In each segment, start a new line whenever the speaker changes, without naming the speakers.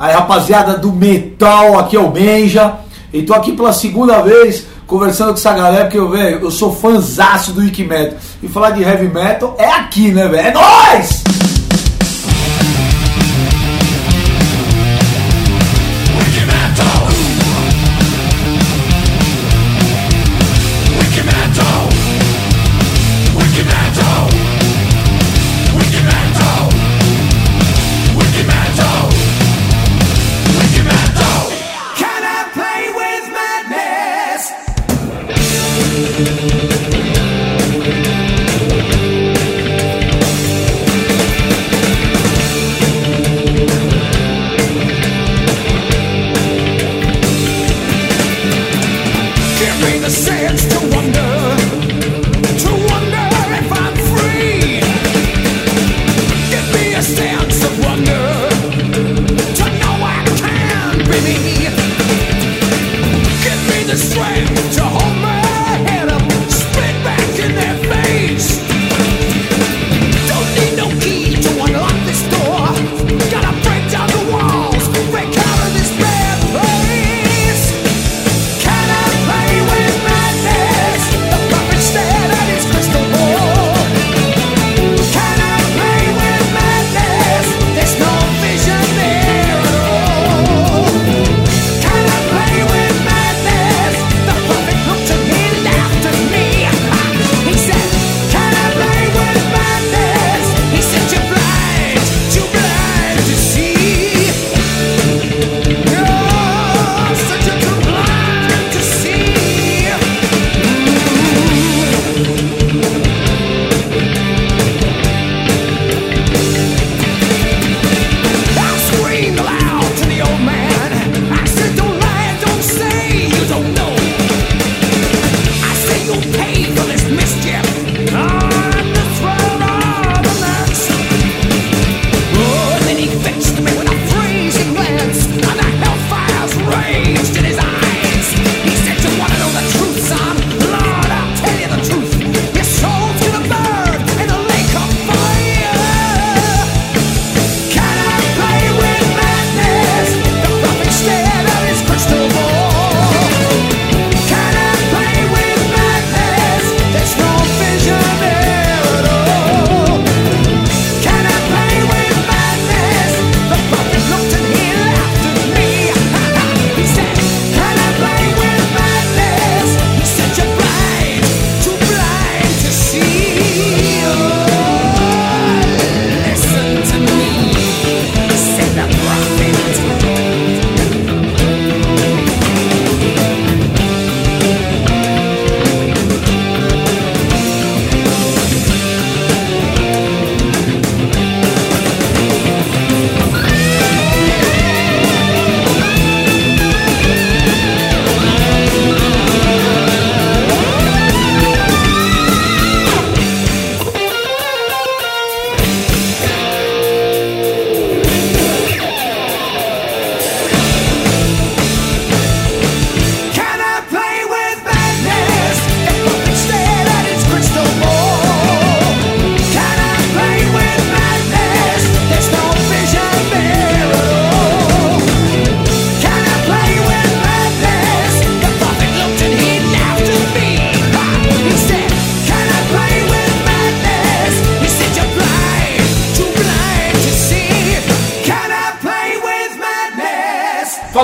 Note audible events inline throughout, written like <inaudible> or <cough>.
Aí, rapaziada do metal, aqui é o Benja. E tô aqui pela segunda vez conversando com essa galera, porque eu, velho, eu sou fãzaço do Wiki Metal. E falar de heavy metal é aqui, né, velho? É nóis!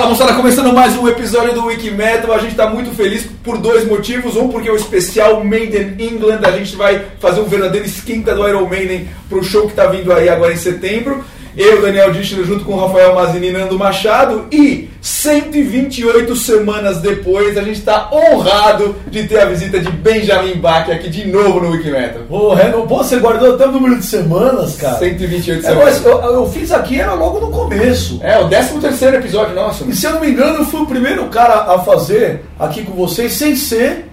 Fala moçada, começando mais um episódio do Wiki Metal. A gente está muito feliz por dois motivos. Um, porque é o especial Made in England. A gente vai fazer um verdadeiro esquenta do Iron Maiden pro show que tá vindo aí agora em setembro. Eu, Daniel Distler, junto com o Rafael Mazini e Nando Machado. E 128 semanas depois, a gente está honrado de ter a visita de Benjamin Bach aqui de novo no Wiki Metal.
Pô, Renan, pô, você guardou até o número de semanas, cara.
128
É,
semanas.
mas eu, eu fiz aqui, era logo no começo.
É, o 13 terceiro episódio nosso.
E se eu não me engano, eu fui o primeiro cara a fazer aqui com vocês sem ser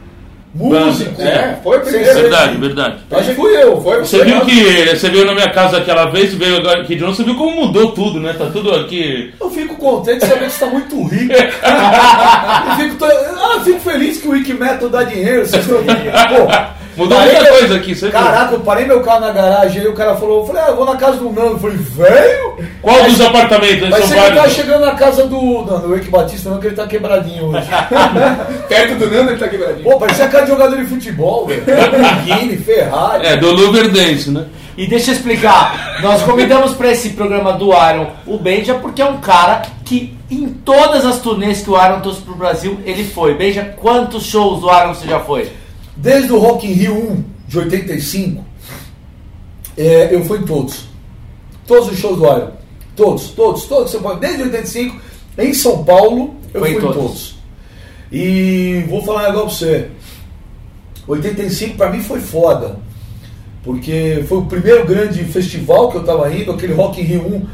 músico.
É, foi primeiro.
Verdade, verdade.
Acho que fui eu, foi
Você viu que você veio na minha casa aquela vez, veio agora aqui de novo, você viu como mudou tudo, né? Tá tudo aqui.
Eu fico contente de saber que você está muito rico. <laughs> eu, fico, to- ah, eu fico feliz que o Wiki Metal dá dinheiro. Vocês estão. Pô,
Mudou
Parei
muita coisa aqui, você viu?
Caraca, eu parei meu carro na garagem, aí o cara falou, eu falei, ah, eu vou na casa do Nando. Eu falei, velho?
Qual dos apartamentos?
Ser que tá chegando na casa do. Não, do Eike Batista, não, que ele tá quebradinho hoje. <laughs>
Perto do Nando ele tá quebradinho.
Pô, parecia cara de jogador de futebol, velho. Lamborghini, Ferrari.
É, do Luverdense, né?
E deixa eu explicar, nós convidamos para esse programa do Iron o Benja porque é um cara que em todas as turnês que o Iron trouxe pro Brasil, ele foi. Benja, quantos shows do Iron você já foi?
Desde o Rock in Rio 1 de 85, é, eu fui em todos. Todos os shows do Iron. Todos, todos, todos. Você pode, desde 85, em São Paulo, eu
Foi
fui em
todos.
todos. E vou falar um negócio pra você. 85 pra mim foi foda. Porque foi o primeiro grande festival que eu tava indo, aquele Rock in Rio 1,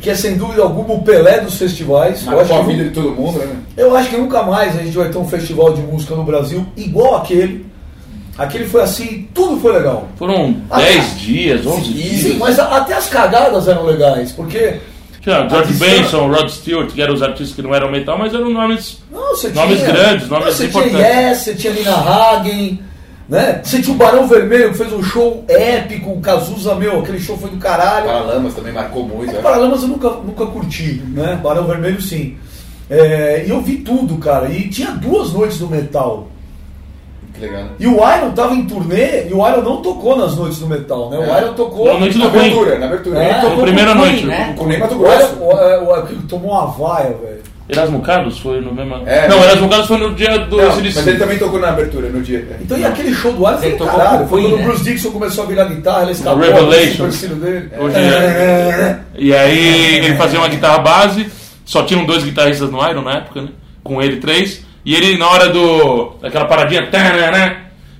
que é sem dúvida alguma o Pelé dos festivais. Eu acho
a
que
vida de todo mundo, né?
eu acho que nunca mais a gente vai ter um festival de música no Brasil igual aquele. Aquele foi assim, tudo foi legal.
Foram
Ah,
10 dias, 11
sim,
dias.
Sim, mas a- até as cagadas eram legais, porque.
Tinha George Benson, Rod Stewart, que eram os artistas que não eram metal, mas eram nomes.
Não,
Nomes
tinha,
grandes, nomes
não, você
importantes.
tinha Yes, você tinha Nina Hagen, né? Você tinha o Barão Vermelho que fez um show épico, o Cazuza, meu, aquele show foi do caralho.
Paralamas também marcou muito.
É,
né?
Paralamas eu nunca, nunca curti, né? Barão Vermelho sim. É, e eu vi tudo, cara. E tinha duas noites do metal.
Que legal.
E o Iron tava em turnê e o Iron não tocou nas noites do metal, né? O
É.
Iron tocou.
Na noite
Na
do Queen.
abertura, na abertura.
É.
Ele tocou
Na primeira
o Queen,
noite.
né?
com o Ney Mato
O Iron
Grosso.
o, o, o, tomou uma vaia, velho.
Erasmo Carlos foi no mesmo.
É,
não, Erasmo Carlos foi no dia do
Não, mas ele também tocou na abertura, no dia.
Então, e aquele show do foi
Ele tocou
caralho.
com o
Foi quando o
né?
Bruce Dixon começou a virar guitarra, ele escapou. O supercílio dele.
Hoje
É.
E aí ele fazia uma guitarra base, só tinham dois guitarristas no Iron na época, né? Com ele três. E ele, na hora do. daquela paradinha, né?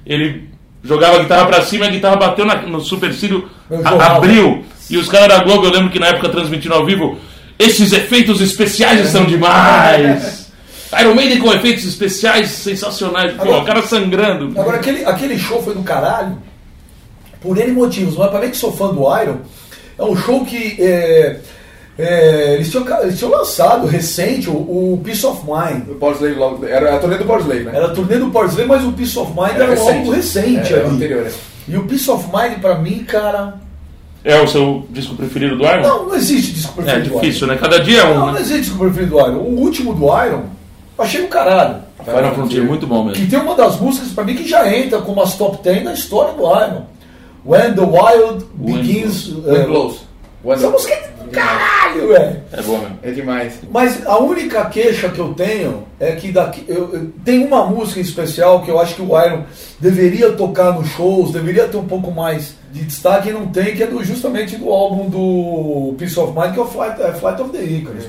Ele jogava a guitarra pra cima e a guitarra bateu na- no supercílio, abriu. E os caras da Globo, eu lembro que na época transmitindo ao vivo, esses efeitos especiais estão demais! <laughs> Iron Maiden com efeitos especiais sensacionais. Pô,
Agora-
o cara sangrando.
Agora, aquele, aquele show foi do caralho, por N motivos. Mas pra mim que sou fã do Iron, é um show que é, é, eles, tinham, eles tinham lançado recente o, o Peace of Mind.
O Power Slave logo- Era a turnê do Power Slave, né?
Era a turnê do Power Slave, mas o Peace of Mind era, álbum recente
É, era o
ali.
anterior. né?
E o Peace of Mind, pra mim, cara.
É o seu disco preferido do Iron?
Não, não existe disco
É
preferido do
difícil,
Iron.
né? Cada dia é um,
Não, não
né?
existe disco preferido do Iron. O último do Iron, eu achei do caralho.
Iron Frontier, muito bom mesmo.
Que tem uma das músicas, pra mim, que já entra como as top 10 da história do Iron. When the Wild
When-
Begins.
When
é,
Blows. When
essa música é do caralho, velho.
É bom mesmo.
É demais.
Mas a única queixa que eu tenho é que daqui, eu, eu- tem uma música em especial que eu acho que o Iron deveria tocar nos shows, deveria ter um pouco mais de destaque não tem, que é do, justamente do álbum do Peace of Mind, que é o Flight, é Flight of the Icarus.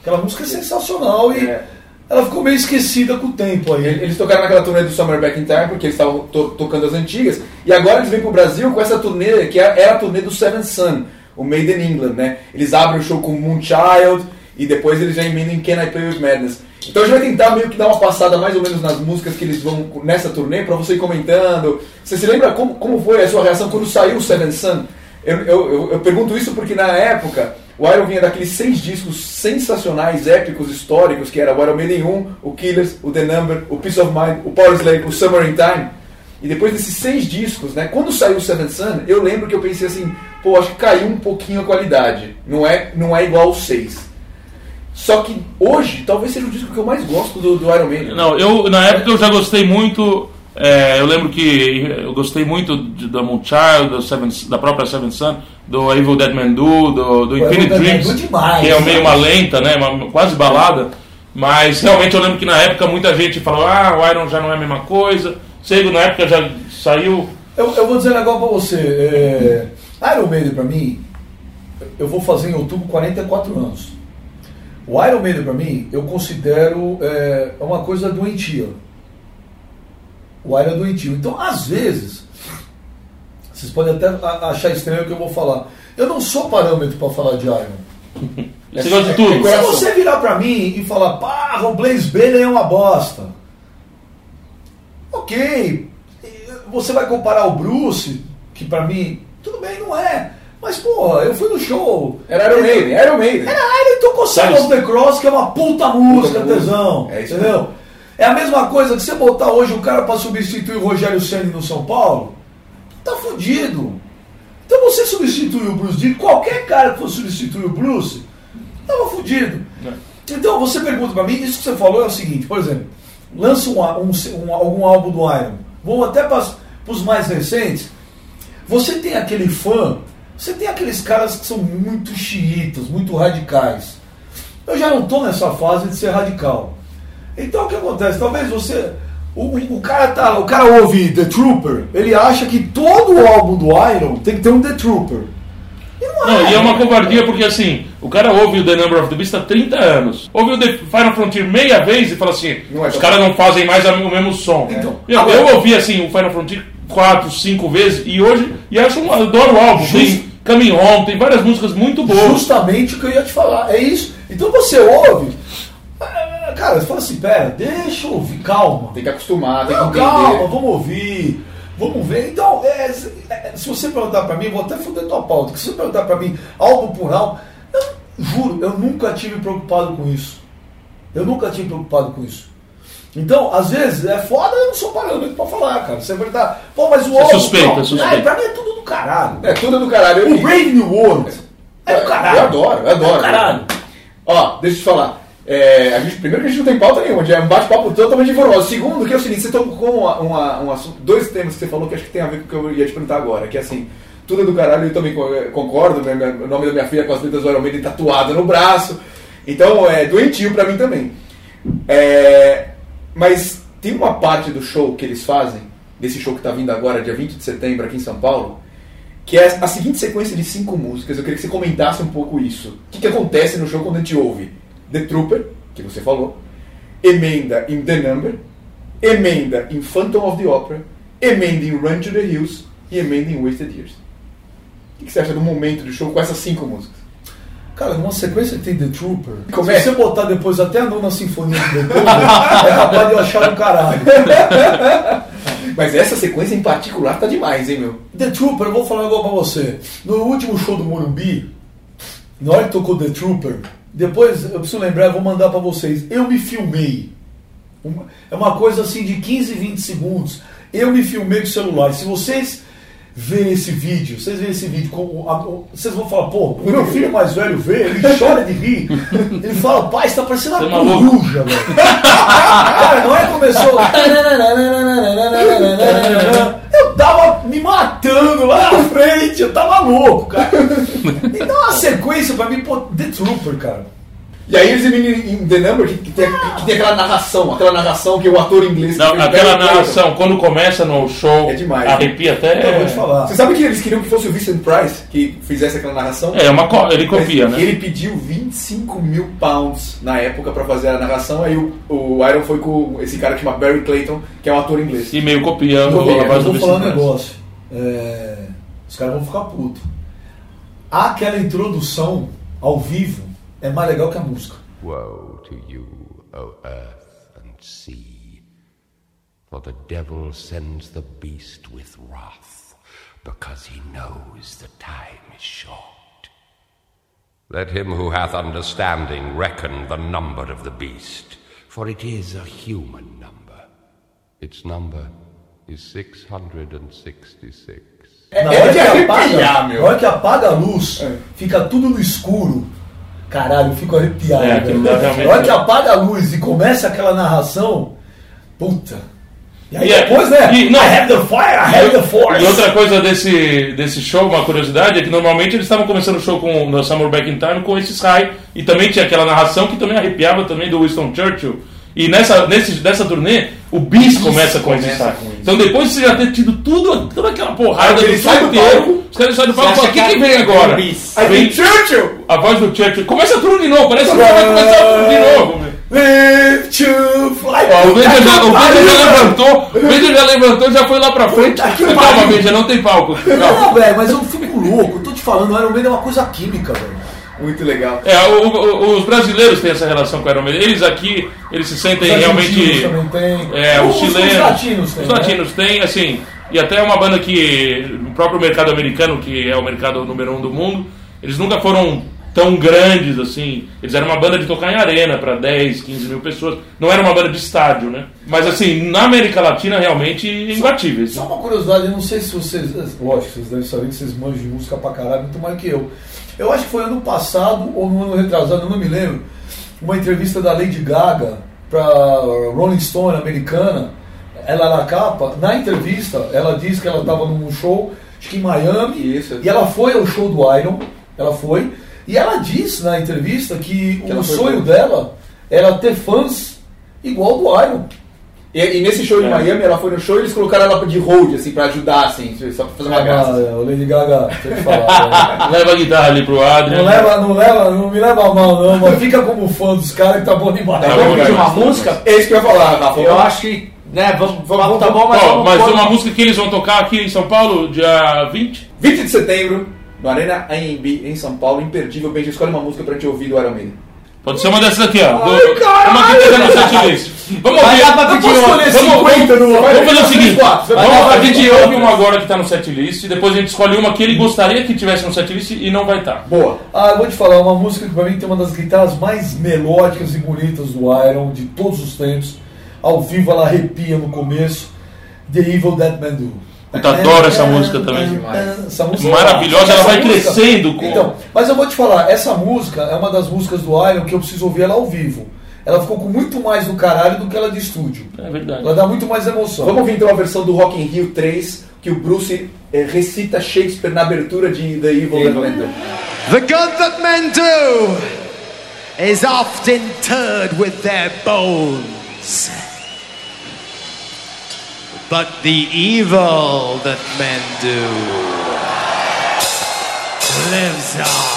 Aquela música é sensacional e
É.
ela ficou meio esquecida com o tempo aí.
Eles tocaram naquela turnê do Summer Back in Time, porque eles estavam to- tocando as antigas. E agora eles vêm pro Brasil com essa turnê, que é, é a turnê do Seven Sun, o Made in England, né? Eles abrem o show com Moonchild e depois eles já emendam em Can I Play With Madness. Então a gente vai tentar meio que dar uma passada mais ou menos nas músicas que eles vão nessa turnê, pra você ir comentando. Você se lembra como, como foi a sua reação quando saiu o Seven Sun? Eu, eu, eu, eu pergunto isso porque na época o Iron vinha daqueles seis discos sensacionais, épicos, históricos, que era o Iron Maiden 1, o Killers, o The Number, o Peace of Mind, o Power Slave, o Summer in Time. E depois desses seis discos, né, quando saiu o Seven Sun, eu lembro que eu pensei assim, pô, acho que caiu um pouquinho a qualidade. Não é, não é igual ao 6. Só que hoje, talvez seja o disco que eu mais gosto do, do Iron Maiden.
Não, eu na época eu já gostei muito. é, eu lembro que eu gostei muito de, da Moonchild, do Seven, da própria Seven Sun, do Evil Dead Man Do, do, do Infinite Dreams,
demais,
que é meio
né?
uma lenta, né, uma, quase balada. Mas realmente eu lembro que na época muita gente falou: ah, o Iron já não é a mesma coisa. Sei que na época já saiu.
Eu, eu vou dizer um negócio pra você. É, Iron Maiden pra mim, eu vou fazer em outubro 44 anos. O Iron Maiden pra mim, eu considero é, uma coisa doentia. O Iron é doentio. Então, às vezes, vocês podem até achar estranho o que eu vou falar. Eu não sou parâmetro pra falar de Iron. <laughs>
Você gosta de tudo?
Se você virar pra mim e falar, pá, o Blaze Bailey é uma bosta. Ok. Você vai comparar o Bruce, que pra mim, tudo bem, não é. Mas, porra, eu fui no show.
Era Iron Maiden, era Iron Maiden.
Era ele tocou Sign
Mas-
of the Cross, que é uma puta música,
música.
tesão.
É isso
entendeu? É a mesma coisa que você botar hoje um cara pra substituir o Rogério Ceni no São Paulo, tá fudido. Então você substitui o Bruce Dickinson, qualquer cara que for substituir o Bruce, tava fudido. Então você pergunta pra mim, isso que você falou é o seguinte, por exemplo, lança um, um- um- algum álbum do Iron, vamos até para os mais recentes, você tem aquele fã, você tem aqueles caras que são muito xiitas, muito radicais. Eu já não tô nessa fase de ser radical. Então o que acontece? Talvez você. O, o- cara tá. O cara ouve The Trooper, ele acha que todo o álbum do Iron tem que ter um The Trooper. E não
Não, e é uma covardia porque assim, o cara ouve o The Number of the Beast há 30 anos. Ouve o The Final Frontier meia vez e fala assim,
Não é
os caras não fazem mais o mesmo som.
Então,
eu,
agora-
eu ouvi assim o Final Frontier quatro, cinco vezes e hoje e acho um, adoro o álbum.
Just-
Tem Coming Home, tem várias músicas muito boas.
Justamente o que eu ia te falar. É isso. Então você ouve. ah, Cara, você fala assim, pera, deixa eu ouvir, calma.
Tem que acostumar, tem que entender.
calma, vamos ouvir. Vamos ver. Então, é, é, se você perguntar pra mim, vou até foder tua pauta. Se você perguntar pra mim, álbum por álbum, eu juro, eu nunca tive preocupado com isso. Eu nunca tive preocupado com isso. Então, às vezes, é foda, eu não sou parâmetro pra falar, cara. Você vai estar. Pô, mas o
Você
álbum.
suspeita,
não,
suspeita.
É, pra mim é tudo do caralho.
É tudo do caralho. Eu
O Brave New World é do caralho.
Eu adoro, eu adoro.
É do caralho.
Ó, deixa eu te falar. É, a gente, primeiro que a gente não tem pauta nenhuma, já é um bate-papo totalmente informado. Segundo, que é o seguinte, você tocou uma, uma, um assunto, dois temas que você falou que acho que tem a ver com o que eu ia te perguntar agora, que é assim, tudo é do caralho, eu também co- concordo, né, o nome da minha filha com as letras do Iron Maiden tatuado no braço, então é doentio pra mim também. É, mas tem uma parte do show que eles fazem, desse show que tá vindo agora, dia 20 de setembro, aqui em São Paulo, que é a seguinte sequência de cinco músicas. Eu queria que você comentasse um pouco isso. O que, que acontece no show quando a gente ouve The Trooper, que você falou, emenda em The Number, emenda em Phantom of the Opera, emenda em Run to the Hills e emenda em Wasted Years. O que, que você acha do momento do show com essas cinco músicas?
Cara, numa sequência que tem The Trooper,
Como
se
é?
você botar depois até a nona sinfonia de Beethoven, <laughs> é capaz de eu achar um caralho. <laughs>
Mas essa sequência em particular tá demais, hein, meu?
The Trooper, eu vou falar agora pra você. No último show do Morumbi, na hora que tocou The Trooper, depois eu preciso lembrar, eu vou mandar pra vocês. Eu me filmei. Uma- é uma coisa assim de 15, 20 segundos. Eu me filmei com o celular. Se vocês verem esse vídeo, vocês verem esse vídeo, vocês vão falar, pô, o meu filho mais velho vê, ele <laughs> chora de rir. Ele fala, pai, você tá parecendo
é
uma
maluco?
coruja, velho. Cara, não é que começou. Eu tava me matando lá na frente, eu tava louco, cara. Então uma sequência pra mim, pô, The Trooper, cara.
E aí eles em The Number, que, tem, que tem aquela narração, aquela narração que o ator inglês...
Não, aquela narração, quando começa no show,
É demais.
arrepia até.
Eu vou te falar.
Você sabe que eles queriam que fosse o Vincent Price que fizesse aquela narração?
É, uma co- ele copia,
Mas
né?
Ele pediu 25 mil pounds na época pra fazer a narração, aí o, o Iron foi com esse cara que chama Barry Clayton, que é um ator inglês.
E meio copiando
Copia,
a
Eu
voz do
vou falar um negócio. É, Os caras vão ficar putos. Aquela introdução ao vivo é mais legal que a música.
Woe to you, O earth and sea, for the devil sends the beast with wrath, because he knows the time is short. Let him who hath understanding reckon the number of the beast, for it is a human number. Its number is 666.
É,
Na hora que apaga, <laughs> na
meu.
hora que apaga a luz, fica tudo no escuro. Caralho, eu fico arrepiado.
É, realmente
Na hora que apaga a luz e começa aquela narração, puta. E aí
E é-
depois, né?
e- não.
I have the fire, I have the force.
E outra coisa desse, desse show, uma curiosidade, é que normalmente eles estavam começando o show com no Summer Back in Time com esses high. E também tinha aquela narração que também arrepiava também do Winston Churchill. E nessa, nesse, nessa turnê, o Bis começa com esse
começa
high.
com.
Então depois de você já ter tido tudo, toda aquela porrada do
palco.
os caras saem do palco e falam, o que, que
que
vem
é
agora?
Aí
Vem
Churchill!
a voz do Churchill. Começa tudo de novo, parece que vai começar tudo de novo.
Live to fly.
Ó, o Benja já, o Benja já levantou, o Benja já levantou, já foi lá pra frente.
Puta que
Calma. Benja, não tem palco.
Não, velho, mas eu fico louco. Eu tô te falando, o Iron Man é uma coisa química, velho.
Muito legal.
É, o- o- os brasileiros têm essa relação com o Iron Maiden. Eles aqui, eles se sentem
Os
realmente.
também tem.
É, os,
Os-
chilenos.
Os latinos têm.
Os
né?
latinos têm, assim. E até uma banda que. O próprio mercado americano, que é o mercado número um do mundo, eles nunca foram tão grandes assim. Eles eram uma banda de tocar em arena para 10, 15 mil pessoas. Não era uma banda de estádio, né? Mas assim, na América Latina realmente imbatíveis.
Só uma curiosidade, eu não sei se vocês. Lógico, vocês devem saber que vocês manjam de música pra caralho, muito mais que eu. Eu acho que foi ano passado ou no ano retrasado, eu não me lembro, uma entrevista da Lady Gaga pra Rolling Stone americana. Ela na capa, na entrevista, ela disse que ela estava num show, acho que em Miami,
Isso.
e ela foi ao show do Iron, ela foi, e ela disse na entrevista que,
Que
o sonho dela era ter fãs igual do Iron.
E, e nesse show em
É.
Miami, ela foi no show e eles colocaram ela de hold, assim, pra ajudar, assim, só pra fazer uma
Ah,
graça.
o Lady Gaga, deixa eu te falar. <laughs> né?
Leva a guitarra ali pro Adrian.
Não leva, não leva, não me leva a mal não, mas fica como fã dos caras que tá bom demais.
Tá
Vamos pedir uma música?
É isso que eu ia falar, Rafa.
Eu acho que, né, vamos, vamos tá bom, mas
Ó,
vamos
mas uma música que eles vão tocar aqui em São Paulo, dia 20.
20 de setembro, no Arena AMB, em São Paulo, imperdível. Benji, escolhe uma música pra gente ouvir do Iron Maiden.
Pode ser uma dessas aqui, ó. Do,
Ai, caralho!
uma que esteja no setlist. Vamos
Vai
ouvir.
dar pra
Eu
pedir
posso
uma.
escolher
Vamos,
50 no
vamos fazer o
Vai
seguinte. Vamos, a gente ouve uma agora que tá no setlist, depois a gente escolhe uma que ele gostaria que tivesse no setlist e não vai estar.
Boa.
Ah, eu vou te falar, uma música que pra mim tem uma das guitarras mais melódicas e bonitas do Iron de todos os tempos. Ao vivo ela arrepia no começo. The Evil That Man Do.
Puta, adoro essa música também.
Essa música
Maravilhosa, ela vai crescendo com-
Então, mas eu vou te falar, essa música é uma das músicas do Iron que eu preciso ouvir ela ao vivo. Ela ficou com muito mais do caralho do que ela de estúdio.
É verdade.
Ela dá muito mais emoção.
Vamos ouvir então a versão do Rock in Rio 3, que o Bruce eh, recita Shakespeare na abertura de The Evil That Man Do.
The good that men do is oft interred with their bones. But the evil that men do lives on.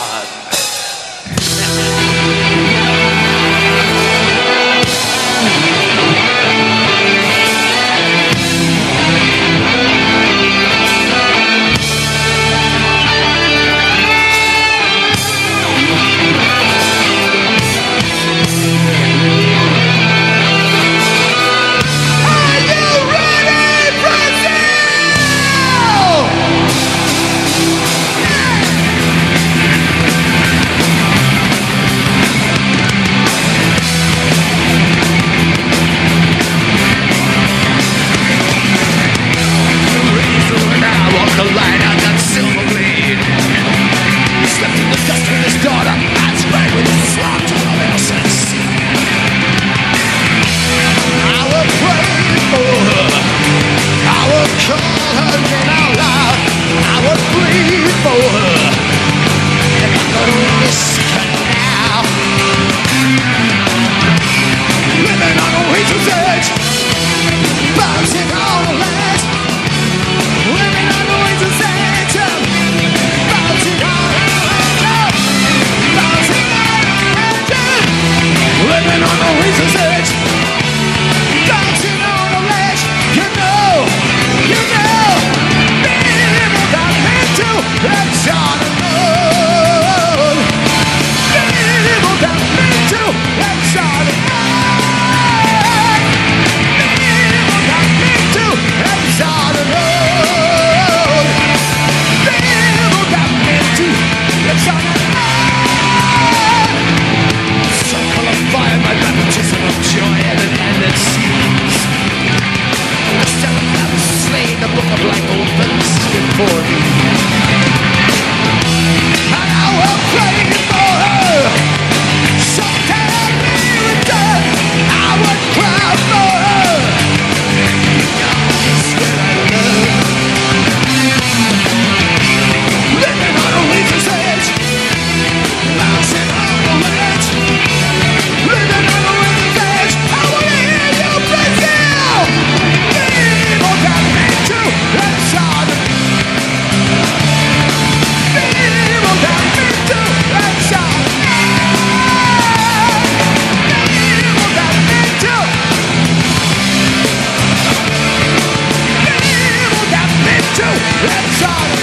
Got me too. That's on.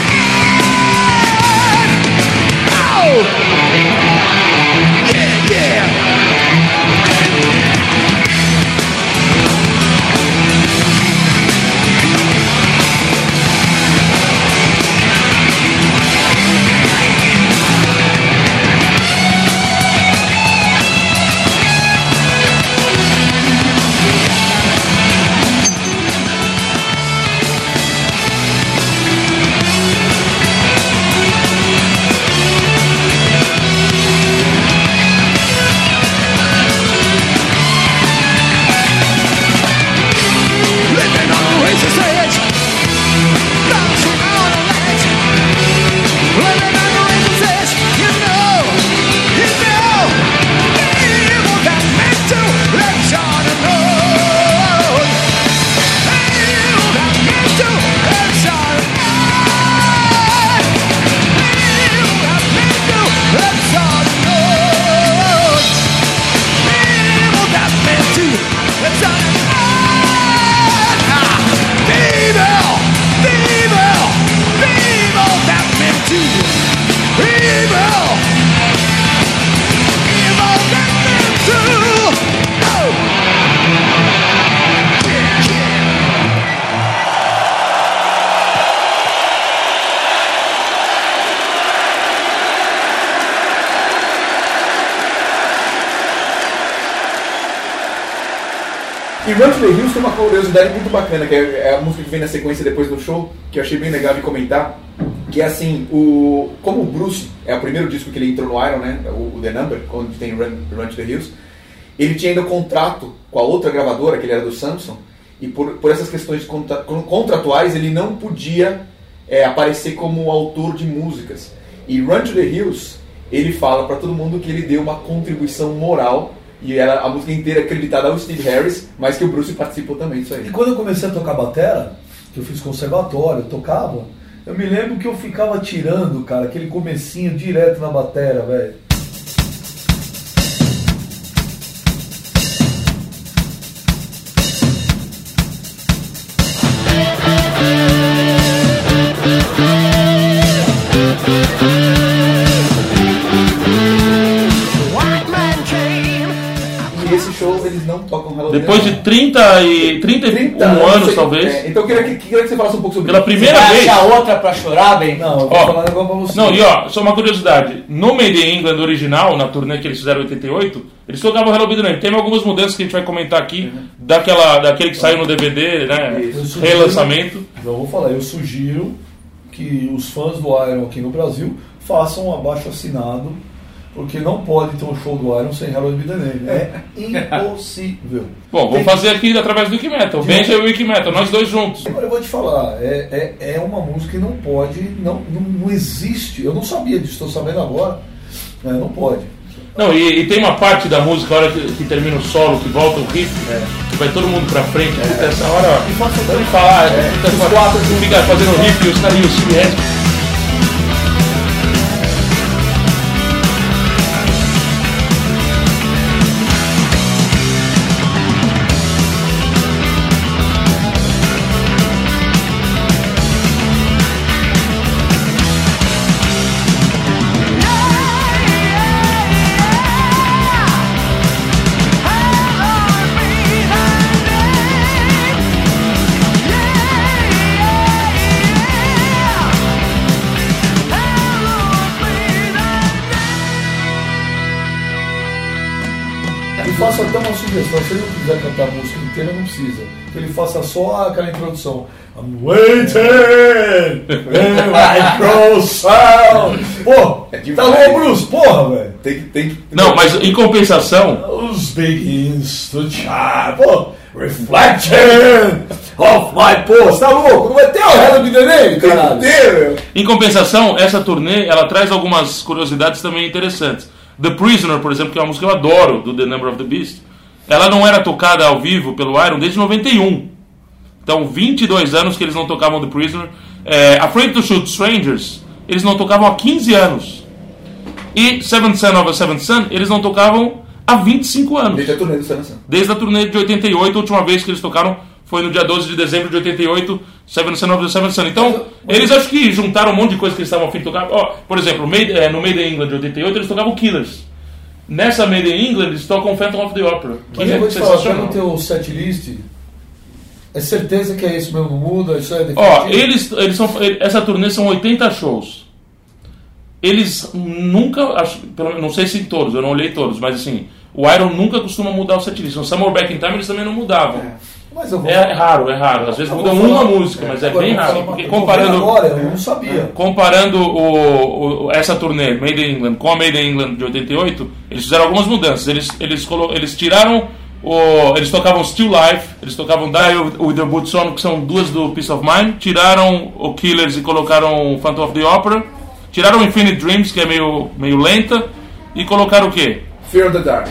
Oh!
Curiosidade muito bacana, que é é a música que vem na sequência depois do show, que eu achei bem legal de comentar. Que é assim, o, como o Bruce é o primeiro disco que ele entrou no Iron, né? O, o The Number, onde tem Run, Run to the Hills, ele tinha ainda contrato com a outra gravadora, que ele era do Samsung, e por, por essas questões contra, contratuais ele não podia é, aparecer como autor de músicas. E Run to the Hills, ele fala para todo mundo que ele deu uma contribuição moral e era a música inteira acreditada ao Steve Harris, mas que o Bruce participou também disso aí.
E quando eu comecei a tocar batera, que eu fiz conservatório, eu tocava, eu me lembro que eu ficava tirando, cara, aquele comecinho direto na batera, velho.
Não tocam
Depois de
Dynamite.
30 e 31
30
anos,
sei-
talvez.
é, então eu queria que, queria que você falasse um pouco sobre
Pela
isso.
primeira
Vai
vez.
achar outra pra chorar, bem?
Não, eu vou
Ó,
falar negócio pra você.
Não, e ó, só uma curiosidade. No Made in England original, na turnê que eles fizeram em 88, eles tocavam Hello Be. Tem algumas mudanças que a gente vai comentar aqui, daquela, daquele que saiu no DVD, né?
Sugiro-
Relançamento.
Eu vou falar, eu sugiro que os fãs do Iron aqui no Brasil façam um abaixo assinado, porque não pode ter um show do Iron sem Harold Name. É impossível.
Bom, vamos fazer aqui através do Wikimetal. Benja e o Wikimetal, nós dois juntos.
Agora eu vou te falar, é, é, é uma música que não pode, não, não, não existe. Eu não sabia disso, estou sabendo agora. né, não pode.
Não, e, e tem uma parte da música, a hora que, que termina o solo, que volta o riff, que vai todo mundo pra frente. Puta, essa hora, ó.
E
Pode falar, puta, os quatro fica fazendo riff e os caras e o
Faça até uma sugestão, se ele não quiser cantar a música inteira, não precisa. Que ele faça só aquela introdução. I'm waiting! and I grow sound. Pô,
É
tá louco, Bruce? Porra, velho.
Tem que. Tem que
Não, mas em compensação,
Os begins to shine. Pô, reflection of my pô, você tá louco? Não vai ter o Hello Be The Name,
tem que
caralho?
ter, meu.
Em compensação, essa turnê ela traz algumas curiosidades também interessantes. The Prisoner, por exemplo, que é uma música que eu adoro, do The Number of the Beast, ela não era tocada ao vivo pelo Iron desde 91. Então, 22 anos que eles não tocavam The Prisoner. É, Afraid to Shoot Strangers, eles não tocavam há 15 anos. E Seventh Son of a Seventh Son, eles não tocavam há 25 anos.
Desde a turnê do Sanação.
Desde a turnê de 88, a última vez que eles tocaram foi no dia 12 de dezembro de 88, Seven Son of the Seven Son. Então, eles acho que juntaram um monte de coisa que eles estavam a fim de tocar. Ó, por exemplo, Made- eh, no Made in England de 88, eles tocavam Killers. Nessa Made in England, eles tocam Phantom of the Opera. Que
Mas eu
é
vou te falar, pelo teu setlist, é certeza que é isso mesmo, muda, isso é definitivo?
Ó, eles, eles são, ele- essa turnê são 80 shows. Eles nunca, não sei se todos, eu não olhei todos, mas assim, o Iron nunca costuma mudar o setlist. No Summer Back in Time eles também não mudavam.
Mas eu vou
É, é raro, é raro. Às vezes
falar-
uma música, mas é
Agora,
bem raro. Porque comparando,
Agora, eu não sabia.
comparando o, o- essa turnê Made in England com a Made in England de 88, eles fizeram algumas mudanças. Eles, eles, colo- eles tiraram o. Eles tocavam Still Life, eles tocavam Die with- the Boots On, que são duas do Peace of Mind. Tiraram o Killers e colocaram Phantom of the Opera. Tiraram Infinite Dreams, que é meio, meio lenta. E colocaram o quê?
Fear of the Dark.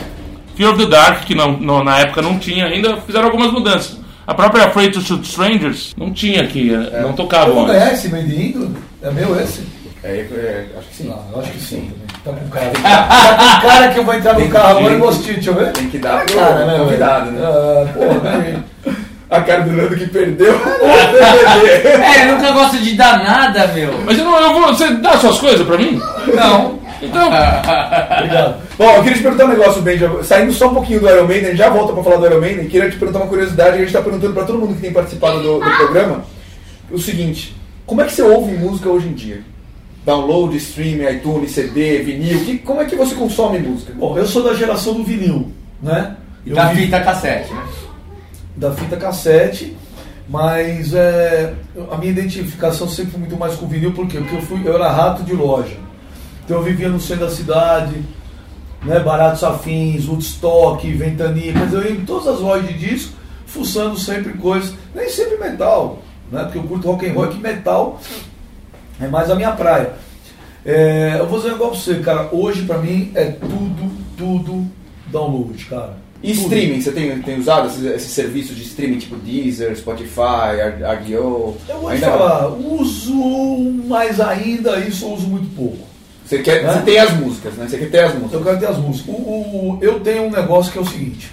Fear of the Dark, que não, não- na época não tinha ainda, fizeram algumas mudanças. A própria Afraid to Shoot Strangers não tinha aqui, eh, não
Eu
tocava
ganhar esse Made in England? É meu esse?
É, é, acho que sim.
Não, eu acho que sim também. Tá com cara. Tá com cara que eu vou entrar no carro agora e assistir, deixa eu ver.
Tem que dar pro
Cara, né,
convidado,
velho?
né?
Ah, porra, né? <laughs>
A cara do Nando que perdeu. <laughs>
É, ele nunca gosta de dar nada, meu.
Mas eu não, eu vou, você dá suas coisas pra mim?
Não.
Então, <laughs>
Obrigado.
Bom, eu queria te perguntar um negócio, Ben, já- saindo só um pouquinho do Iron Maiden, já volta pra falar do Iron Maiden, queria te perguntar uma curiosidade, a gente tá perguntando pra todo mundo que tem participado do, do programa, o seguinte, como é que você ouve música hoje em dia? Download, stream, iTunes, CD, vinil, que, como é que você consome música?
Bom, eu sou da geração do vinil, né? Eu
Da
vi-
fita cassete, né?
da fita cassete, mas é, a minha identificação sempre foi muito mais com vinil, por quê? Porque eu, fui, eu era rato de loja. Então eu vivia no centro da cidade, né, Baratos Afins, Woodstock, Ventania, dizer, eu ia em todas as lojas de disco, fuçando sempre coisas, nem sempre metal, né, porque eu curto rock and roll, que metal é mais a minha praia. É, eu vou dizer um negócio pra você, cara, hoje pra mim é tudo, tudo download, cara.
E
Tudo.
streaming, você tem, tem usado esse, esse serviço de streaming tipo Deezer, Spotify, RDO?
Eu vou te
não?
falar, uso, mas ainda isso eu uso muito pouco.
Você, quer, você tem as músicas, né? Você quer ter as
Eu
músicas.
quero ter as músicas. O- o- eu tenho um negócio que é o seguinte.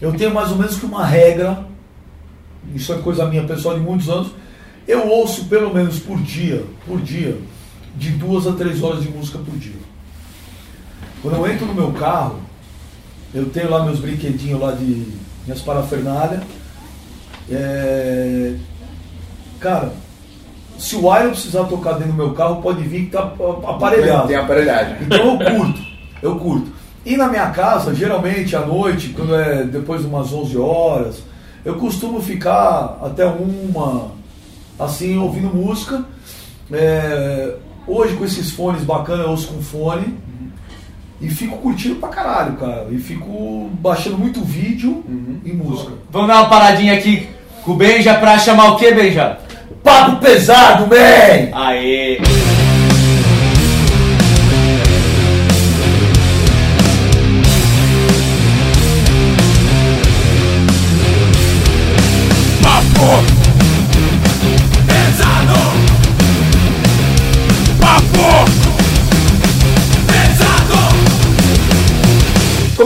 Eu tenho mais ou menos que uma regra, isso é coisa minha pessoal de muitos anos. Eu ouço pelo menos por dia, por dia, de duas a três horas de música por dia. Quando eu entro no meu carro, eu tenho lá meus brinquedinhos lá de minhas parafernálias. É, Cara, se o Iron precisar tocar dentro do meu carro, pode vir que tá aparelhado.
Tem aparelhagem.
Então eu curto, eu curto. E na minha casa, geralmente à noite, quando é depois de umas 11 horas, eu costumo ficar até uma, assim, ouvindo música. É, hoje com esses fones bacanas, eu ouço com fone. E fico curtindo pra caralho, cara. E fico baixando muito vídeo e música.
Vamos dar uma paradinha aqui com o Benja pra chamar o que, Benja?
Papo pesado, man!
Aê!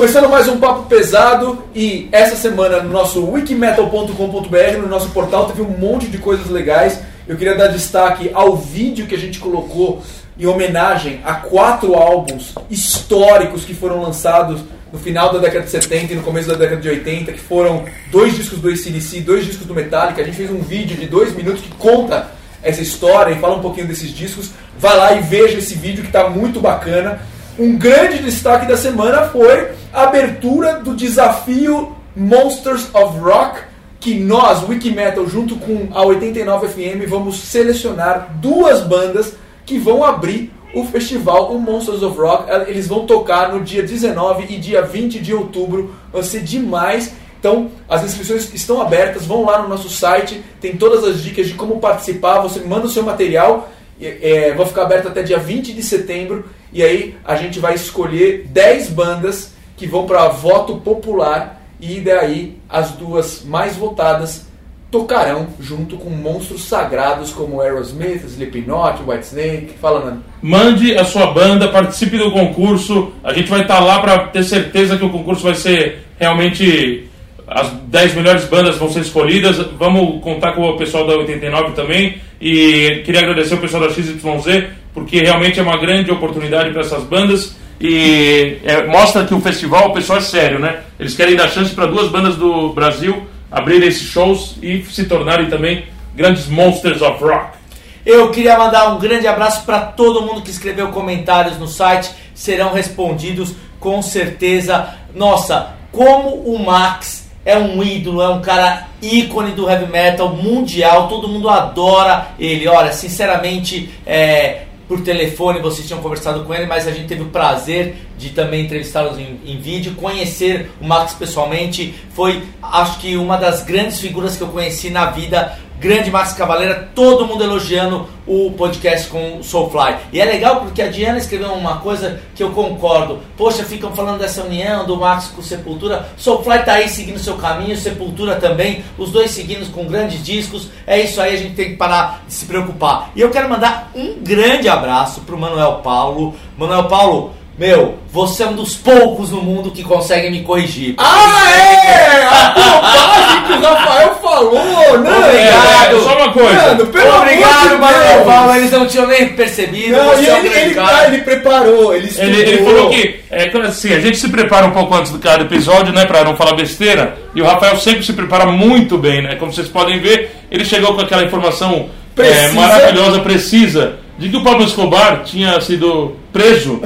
Começando mais um papo pesado e essa semana no nosso wikimetal.com.br, no nosso portal, teve um monte de coisas legais. Eu queria dar destaque ao vídeo que a gente colocou em homenagem a quatro álbuns históricos que foram lançados no final da década de 70 e no começo da década de 80, que foram dois discos do ACDC, dois discos do Metallica. A gente fez um vídeo de dois minutos que conta essa história e fala um pouquinho desses discos. Vai lá e veja esse vídeo que está muito bacana. Um grande destaque da semana foi a abertura do desafio Monsters of Rock, que nós, Wikimetal, junto com a 89 FM, vamos selecionar duas bandas que vão abrir o festival, o Monsters of Rock. Eles vão tocar no dia 19 e dia 20 de outubro. Vai ser demais. Então, as inscrições estão abertas, vão lá no nosso site, tem todas as dicas de como participar, você manda o seu material, é, vai ficar aberto até dia 20 de setembro, e aí a gente vai escolher 10 bandas que vão para voto popular, e daí as duas mais votadas tocarão junto com monstros sagrados como Aerosmith, Slipknot, Whitesnake, fala Nando.
Mande a sua banda, participe do concurso. A gente vai estar lá para ter certeza que o concurso vai ser realmente. As 10 melhores bandas vão ser escolhidas. Vamos contar com o pessoal da 89 também. E queria agradecer o pessoal da XYZ, porque realmente é uma grande oportunidade para essas bandas. E é, mostra que o festival, o pessoal é sério, né? Eles querem dar chance para duas bandas do Brasil abrirem esses shows e se tornarem também grandes monsters of rock.
Eu queria mandar um grande abraço para todo mundo que escreveu comentários no site, serão respondidos com certeza. Nossa, como o Max é um ídolo, é um cara ícone do heavy metal mundial, todo mundo adora ele. Olha, sinceramente, é, por telefone vocês tinham conversado com ele, mas a gente teve o prazer de também entrevistá-los em, em vídeo, conhecer o Max pessoalmente. Foi, acho que, uma das grandes figuras que eu conheci na vida. Grande Max Cavaleira, todo mundo elogiando o podcast com o Soulfly. E é legal porque a Diana escreveu uma coisa que eu concordo. Poxa, ficam falando dessa união do Max com Sepultura. Soulfly tá aí seguindo seu caminho, Sepultura também, os dois seguindo com grandes discos. É isso aí, a gente tem que parar de se preocupar. E eu quero mandar um grande abraço pro Manuel Paulo. Manuel Paulo, meu, você é um dos poucos no mundo que consegue me corrigir.
Ah, é! A bobagem que o Rafael falou, né?
Obrigado.
É, só uma coisa.
Mano, pelo amor
Obrigado,
de
Manuel
Deus.
Paulo. Eles não tinham nem percebido.
Não, e ele, ele, ah, ele preparou, ele estudou.
Ele, ele falou que, é, assim, a gente se prepara um pouco antes do cada episódio, né, pra não falar besteira, e o Rafael sempre se prepara muito bem, né, como vocês podem ver, ele chegou com aquela informação é, maravilhosa, precisa, de que o Pablo Escobar tinha sido preso.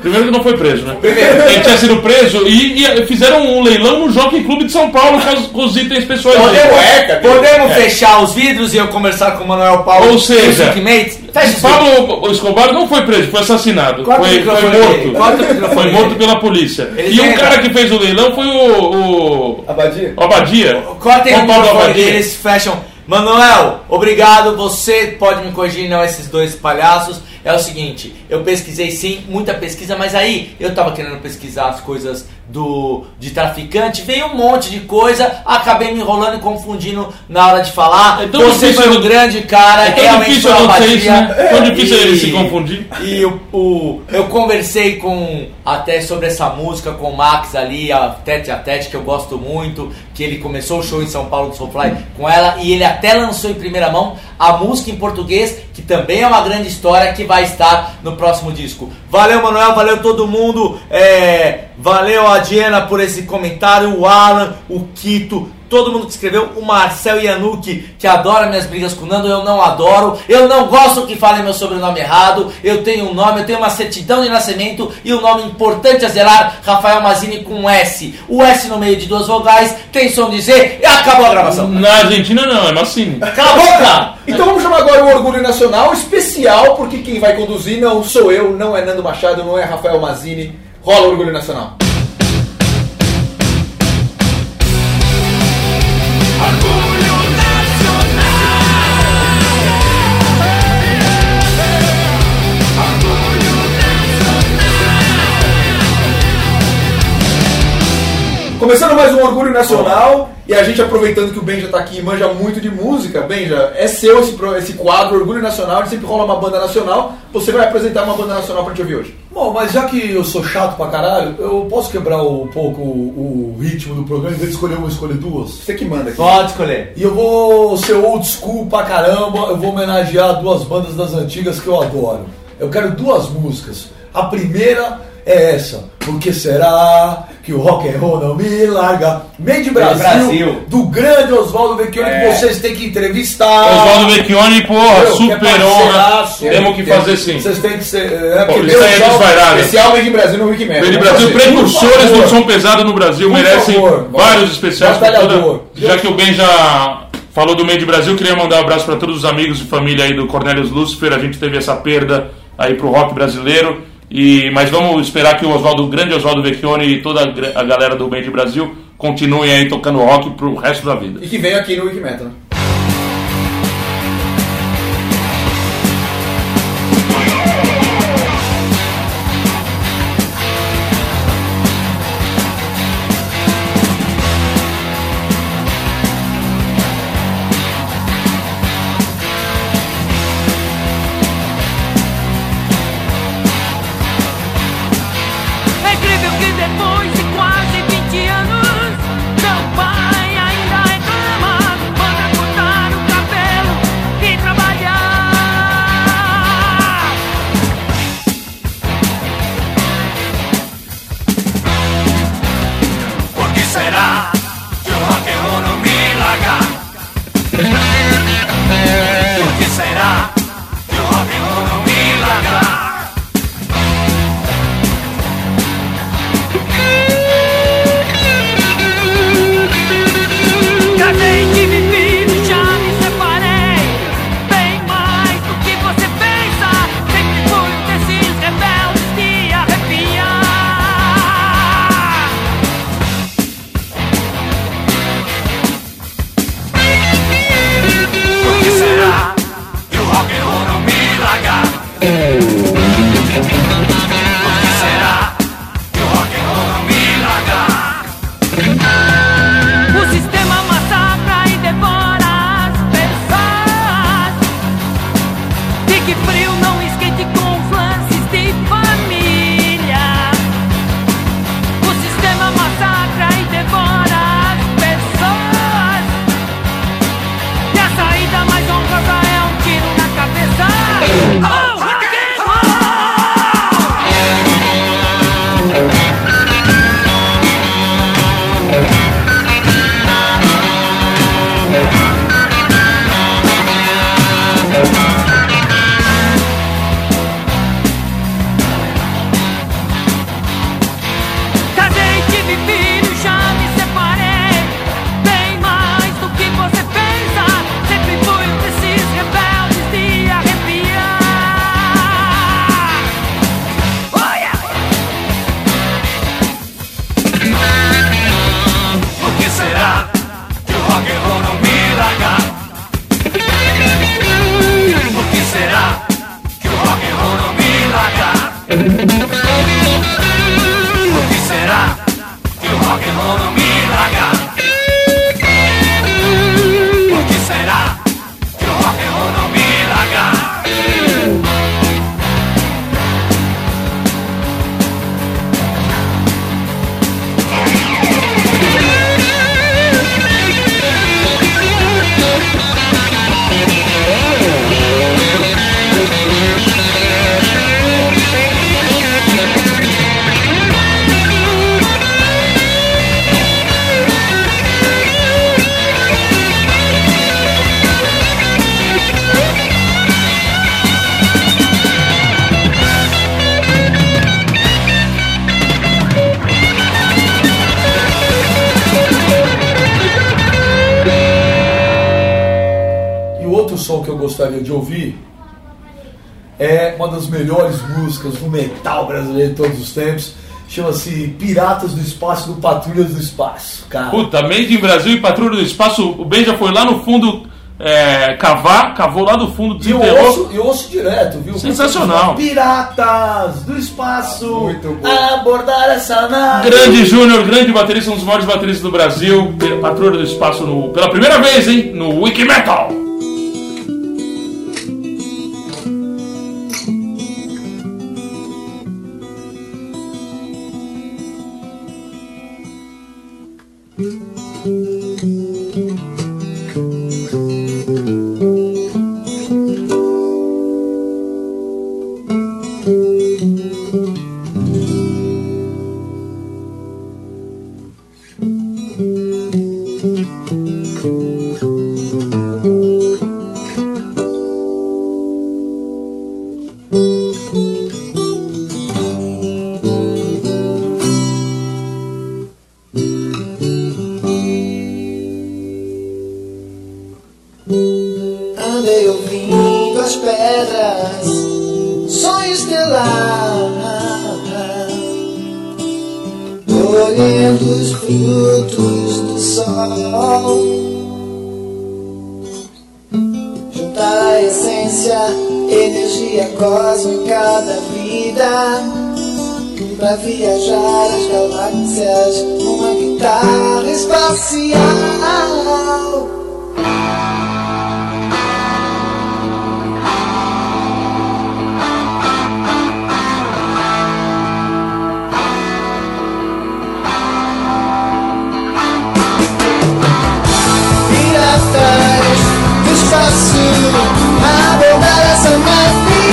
Primeiro que não foi preso, né? Ele tinha sido preso e, e fizeram um leilão no Jockey Clube de São Paulo com os, com os itens pessoais dele.
Podemos, podemos fechar os vidros e eu conversar com o Manuel Paulo?
Ou seja. Pablo Escobar não foi preso, foi assassinado. Foi, foi morto. Foi morto pela polícia.
Ele
e o
tenta.
cara que fez o leilão foi o. o
Abadia?
o Abadia.
Cortem o
Pablo Abadia.
deles, fecham. Manuel, obrigado. Você pode me corrigir, não esses dois palhaços. É o seguinte, eu pesquisei sim, muita pesquisa, mas aí eu tava querendo pesquisar as coisas do de traficante, veio um monte de coisa, acabei me enrolando e confundindo na hora de falar.
É
Você foi um grande cara,
É tão
realmente
difícil
foi uma
isso, né? Tão difícil
E-
ele se confundir.
E o, o- eu conversei com até sobre essa música com o Max ali, a Tete a Tete, que eu gosto muito, que ele começou o show em São Paulo do Soulfly com ela e ele até lançou em primeira mão a música em português, que também é uma grande história que vai estar no próximo disco. Valeu, Manuel, valeu todo mundo, é, valeu a Diana por esse comentário, o Alan, o Quito, todo mundo que escreveu, o Marcel Yanuki, que adora minhas brigas com o Nando, eu não adoro, eu não gosto que falem meu sobrenome errado, eu tenho um nome, eu tenho uma certidão de nascimento e um nome importante a zelar, Rafael Mazini com um S. O S no meio de duas vogais, tem som de Z e acabou a gravação.
Na Argentina não, é Massini.
Cala a boca!
Então vamos chamar agora o Orgulho Nacional especial, porque quem vai conduzir não sou eu, não é Nando Machado, não é Rafael Mazini. Rola o Orgulho Nacional. Começando mais um Orgulho Nacional, e a gente aproveitando que o Benja tá aqui e manja muito de música, Benja, é seu esse, pro- esse quadro Orgulho Nacional, a gente sempre rola uma banda nacional, você vai apresentar uma banda nacional pra gente ouvir hoje.
Bom, mas já que eu sou chato pra caralho, eu posso quebrar um pouco o, o ritmo do programa, em vez de escolher uma, escolher duas?
Você que manda aqui.
Pode escolher.
E eu vou ser old school pra caramba, eu vou homenagear duas bandas das antigas que eu adoro. Eu quero duas músicas. A primeira é essa. Por que será que o rock and roll não me larga? Made Brasil,
Brasil.
do grande Oswaldo Vecchioni, que vocês têm que entrevistar.
Oswaldo Vecchioni, porra,
Meu, que é
super honra. Temos que
Tem-
fazer sim.
Vocês têm que ser. É,
Pô,
porque
isso aí é
Deus
desvairado.
Especial Made in Brasil no Wikimedia.
Verde
Vamos
Brasil, precursores do som pesado no Brasil,
Por
merecem
favor.
vários especiais. toda- Já que o Ben já falou do Meio de Brasil, queria mandar um abraço para todos os amigos e família aí do Cornelius Lucifer. A gente teve essa perda aí pro rock brasileiro. E, mas vamos esperar que o Oswaldo, o grande Oswaldo Vecchioni e toda a galera do de Brasil continuem aí tocando rock pro resto da vida.
E que venha aqui no Wikimedia.
De
ouvir é uma das melhores músicas do metal brasileiro de todos os tempos. Chama-se Piratas do Espaço do Patrulhas do Espaço, cara.
Puta, Made in Brasil e Patrulha do Espaço. O Ben já foi lá no fundo é, cavar, cavou lá do fundo,
E eu
desenterrou.
ouço, eu ouço direto, viu?
Sensacional.
Piratas do espaço,
Muito bom.
abordar essa nave.
Grande Júnior, grande baterista, um dos maiores bateristas do Brasil. Patrulha do Espaço no- pela primeira vez, hein? No Wiki Metal.
Colhendo os frutos do sol. Juntar a essência, energia cósmica da vida. Pra viajar as galáxias, uma guitarra espacial. Espaço, abordar essa nave.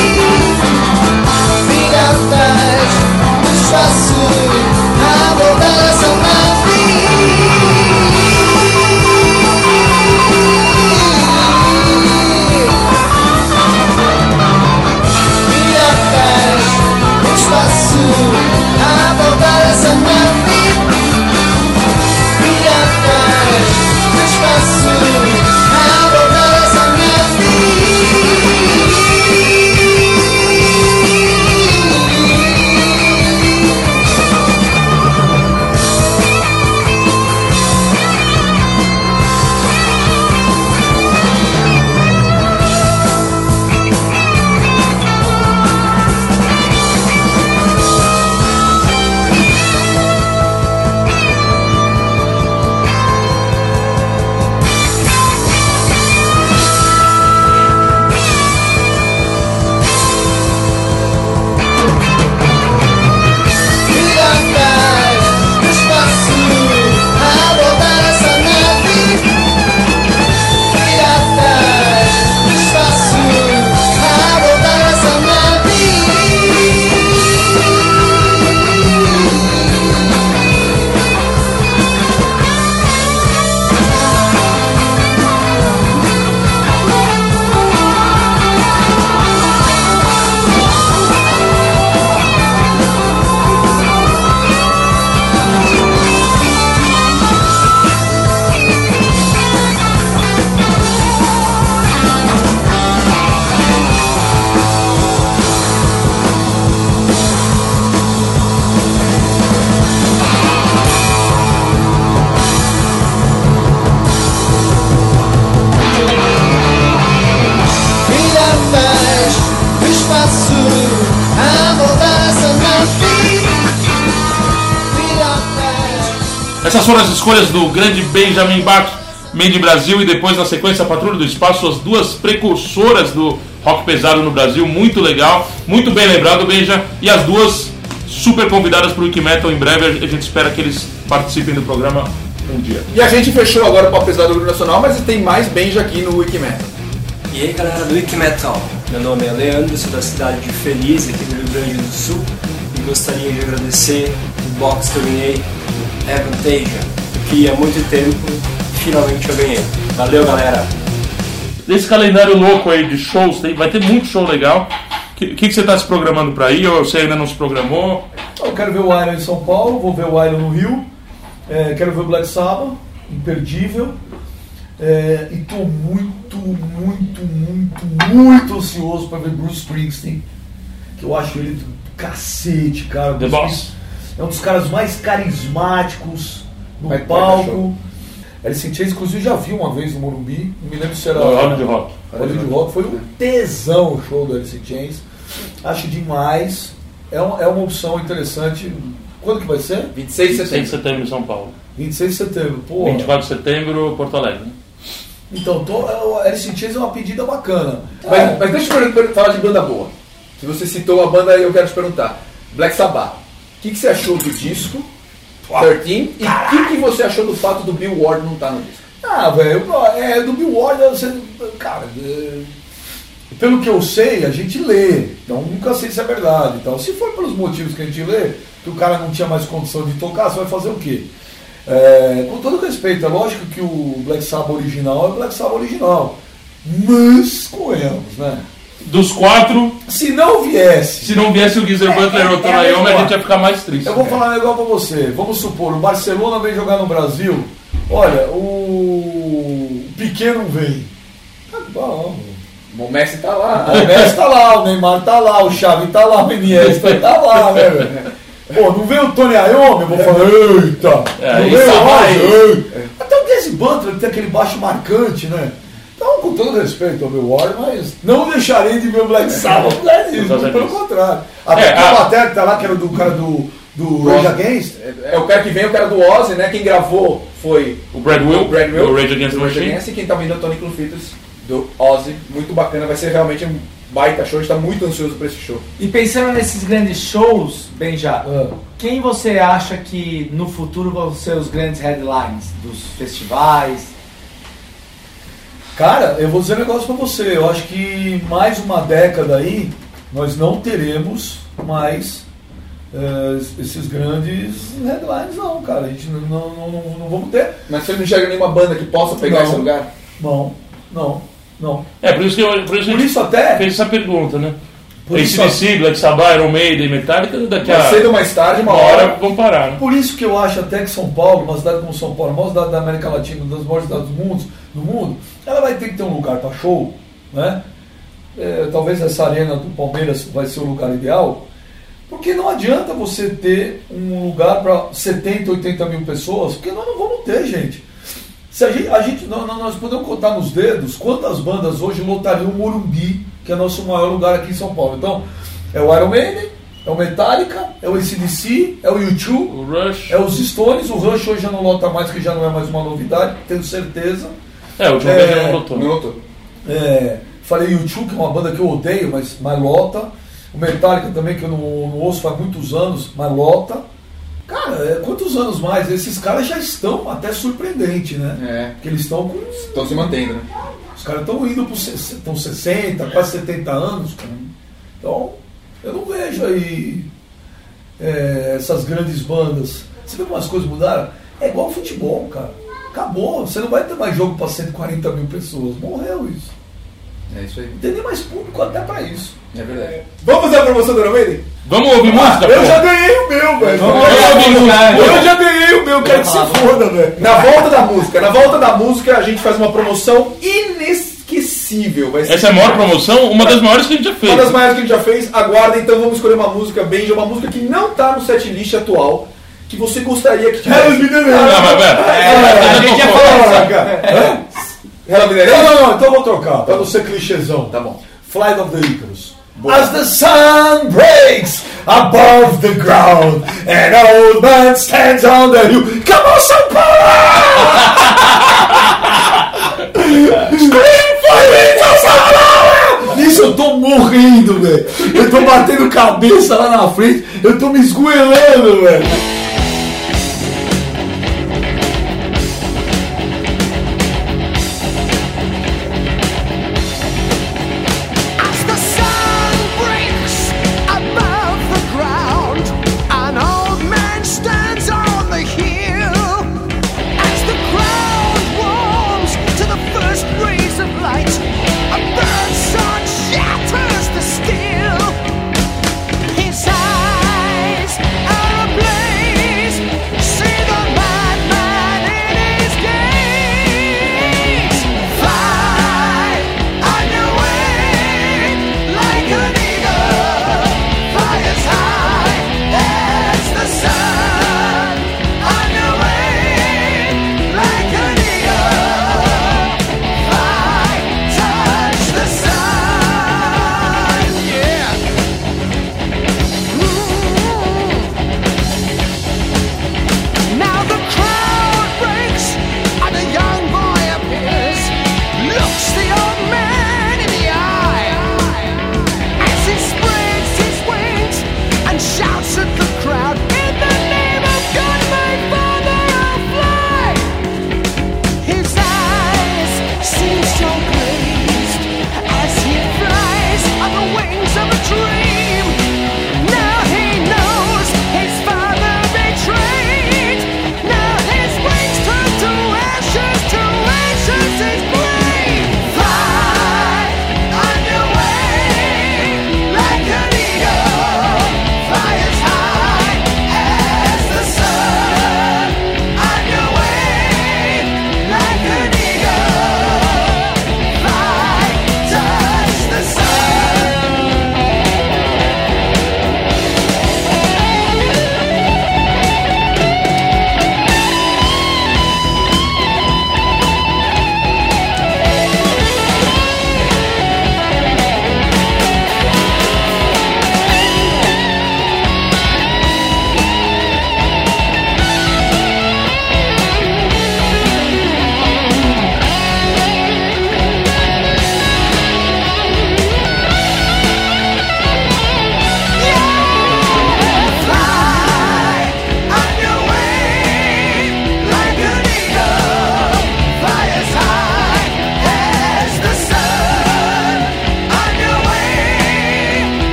Essas foram as escolhas do grande Benjamin Bach, Made Brasil, e depois na sequência a Patrulha do Espaço, as duas precursoras do rock pesado no Brasil. Muito legal, muito bem lembrado, Benja. E as duas super convidadas para o Wikimetal em breve. A gente espera que eles participem do programa um dia.
E a gente fechou agora o Papo Pesado do Grupo Nacional, mas tem mais Benja aqui no Wikimetal.
E aí galera do Wikimetal, meu nome é Leandro, sou da cidade de Feliz, aqui do Rio Grande do Sul, e gostaria de agradecer o box que eu ganhei, Avantasia, que há muito tempo finalmente eu ganhei. Valeu galera!
Desse calendário louco aí de shows, tem- vai ter muito show legal. O que, que, que você está se programando para ir ou você ainda não se programou?
Eu quero ver o Iron em São Paulo, vou ver o Iron no Rio, é, quero ver o Black Sabbath, imperdível. É, e tô muito, muito, muito, muito ansioso para ver Bruce Springsteen. Que eu acho ele do cacete, cara.
The
Bruce
Boss.
É um dos caras mais carismáticos no
dar
palco. Alice in Chains, inclusive, já vi uma vez no Morumbi. Não me lembro se era.
No Hollywood Rock.
Hollywood Rock. Foi um tesão o show do Alice in Chains. Acho demais. É uma, é uma opção interessante. Quando que vai ser?
26 de
6 de
setembro.
setembro em São Paulo.
26 de setembro. Pô,
24 de setembro, Porto Alegre.
então, tô, o Alice in Chains é uma pedida bacana.
Mas, mas deixa eu falar de banda boa. Se você citou uma banda, eu quero te perguntar. Black Sabbath. O que, que você achou do disco 13? E o que, que você achou do fato do Bill Ward não estar no disco?
Ah, velho, é do Bill Ward, você, cara, é, pelo que eu sei, a gente lê, então nunca sei se é verdade. Então, se for pelos motivos que a gente lê, que o cara não tinha mais condição de tocar, você vai fazer o quê? É, com todo respeito, é lógico que o Black Sabbath original é o Black Sabbath original, mas convenhamos, né?
Dos quatro,
Se não viesse,
se não viesse o Geezer Butler ou o
é a
Tony Iommi, a gente ia ficar mais triste.
eu vou falar um negócio pra você. Vamos supor, o Barcelona vem jogar no Brasil. Olha, o Pequeno vem. Tá bom.
O Messi tá lá.
O Messi tá lá, o Neymar tá lá, o Xavi tá lá, o Iniesta tá lá, né, velho? Pô, não veio o Tony Iommi, eu vou falar, eita!
É,
não veio o. Até o Desi Butler que tem aquele baixo marcante, né? Então, com todo respeito ao meu War, mas não deixarei de ver o Black Sabbath disso,
Por causa
pelo contrário. Até
É,
que
a-
o Batera que tá lá, que era do cara do, do Rage Against,
É o cara que vem, o cara do Ozzy, né? Quem gravou foi
O Brad Will,
o Brad Will,
do Rage Against the Machine.
Against, e quem tá vindo é o Tony Clufitos do Ozzy. Muito bacana, vai ser realmente um baita show. A gente tá muito ansioso pra esse show.
E pensando nesses grandes shows, Benja,
Ah.
quem você acha que no futuro vão ser os grandes headlines dos festivais?
Cara, eu vou dizer um negócio pra você. Eu acho que mais uma década aí, nós não teremos mais eh, esses grandes headlines, não, cara. A gente não, não, não, não- não vamos ter.
Mas você não enxerga nenhuma banda que possa pegar
Não.
esse lugar?
Não, não, não.
É, por isso que eu, por isso
Por
a
isso até.
fez essa pergunta, né?
Por isso,
ACDC, Black Sabbath, Iron Maiden, Metallica, daqui a
Mais cedo ou mais tarde, uma
uma hora
hora.
vão parar, né?
por isso que eu acho até que São Paulo, uma cidade como São Paulo, a maior cidade da América Latina, uma das maiores cidades do mundo, do mundo, ela vai ter que ter um lugar para show, né? É, talvez essa arena do Palmeiras vai ser o lugar ideal, porque não adianta você ter um lugar para 70, 80 mil pessoas, porque nós não vamos ter, gente. Se a gente, a gente nós, nós podemos contar nos dedos quantas bandas hoje lotariam o Morumbi, que é nosso maior lugar aqui em São Paulo. Então, é o Iron Maiden, é o Metallica, é o ACDC, é o U2,
O Rush.
é os Stones, o Rush hoje já não lota mais, que já não é mais uma novidade, tenho certeza.
É, o último
É,
já não lotou.
Não.
É, falei U2, que é uma banda que eu odeio, mas, mas lota. O Metallica também, que eu não, não ouço faz muitos anos, mas lota. Cara, é, quantos anos mais? Esses caras já estão até surpreendente, né?
É.
Porque eles estão com.
Estão se mantendo, né?
Os caras estão indo para estão 60, quase 70 anos, cara. Então, eu não vejo aí é, essas grandes bandas. Você vê como as coisas mudaram? É igual futebol, cara. Acabou. Você não vai ter mais jogo para 140 mil pessoas. Morreu isso.
É isso aí.
Não tem nem mais público até para isso.
É verdade. Vamos fazer a promoção do Maiden?
Vamos ouvir música?
Ah, eu
pô?
já ganhei o meu, velho.
Vamos
Eu-
ouvir música.
Eu já ganhei o meu, quero que se foda, velho.
Na volta da música, na volta da música a gente faz uma promoção inesquecível. Vai ser
Essa é a maior promoção, uma das maiores que a gente já fez.
Uma das maiores que a gente já fez. Aguarda, então vamos escolher uma música Benja, uma música que não tá no set list atual, que você gostaria que tivesse.
É, a gente ia falar?
Não, não, não, então eu vou trocar, pra não ser clichêzão.
Tá bom.
Flight of the Icarus. As the sun breaks above the ground and old man stands on the hill. Come on, São Paulo! Scream for me, São Paulo! Isso eu tô morrendo, velho. Eu tô batendo cabeça lá na frente, eu tô me esgoelando, velho.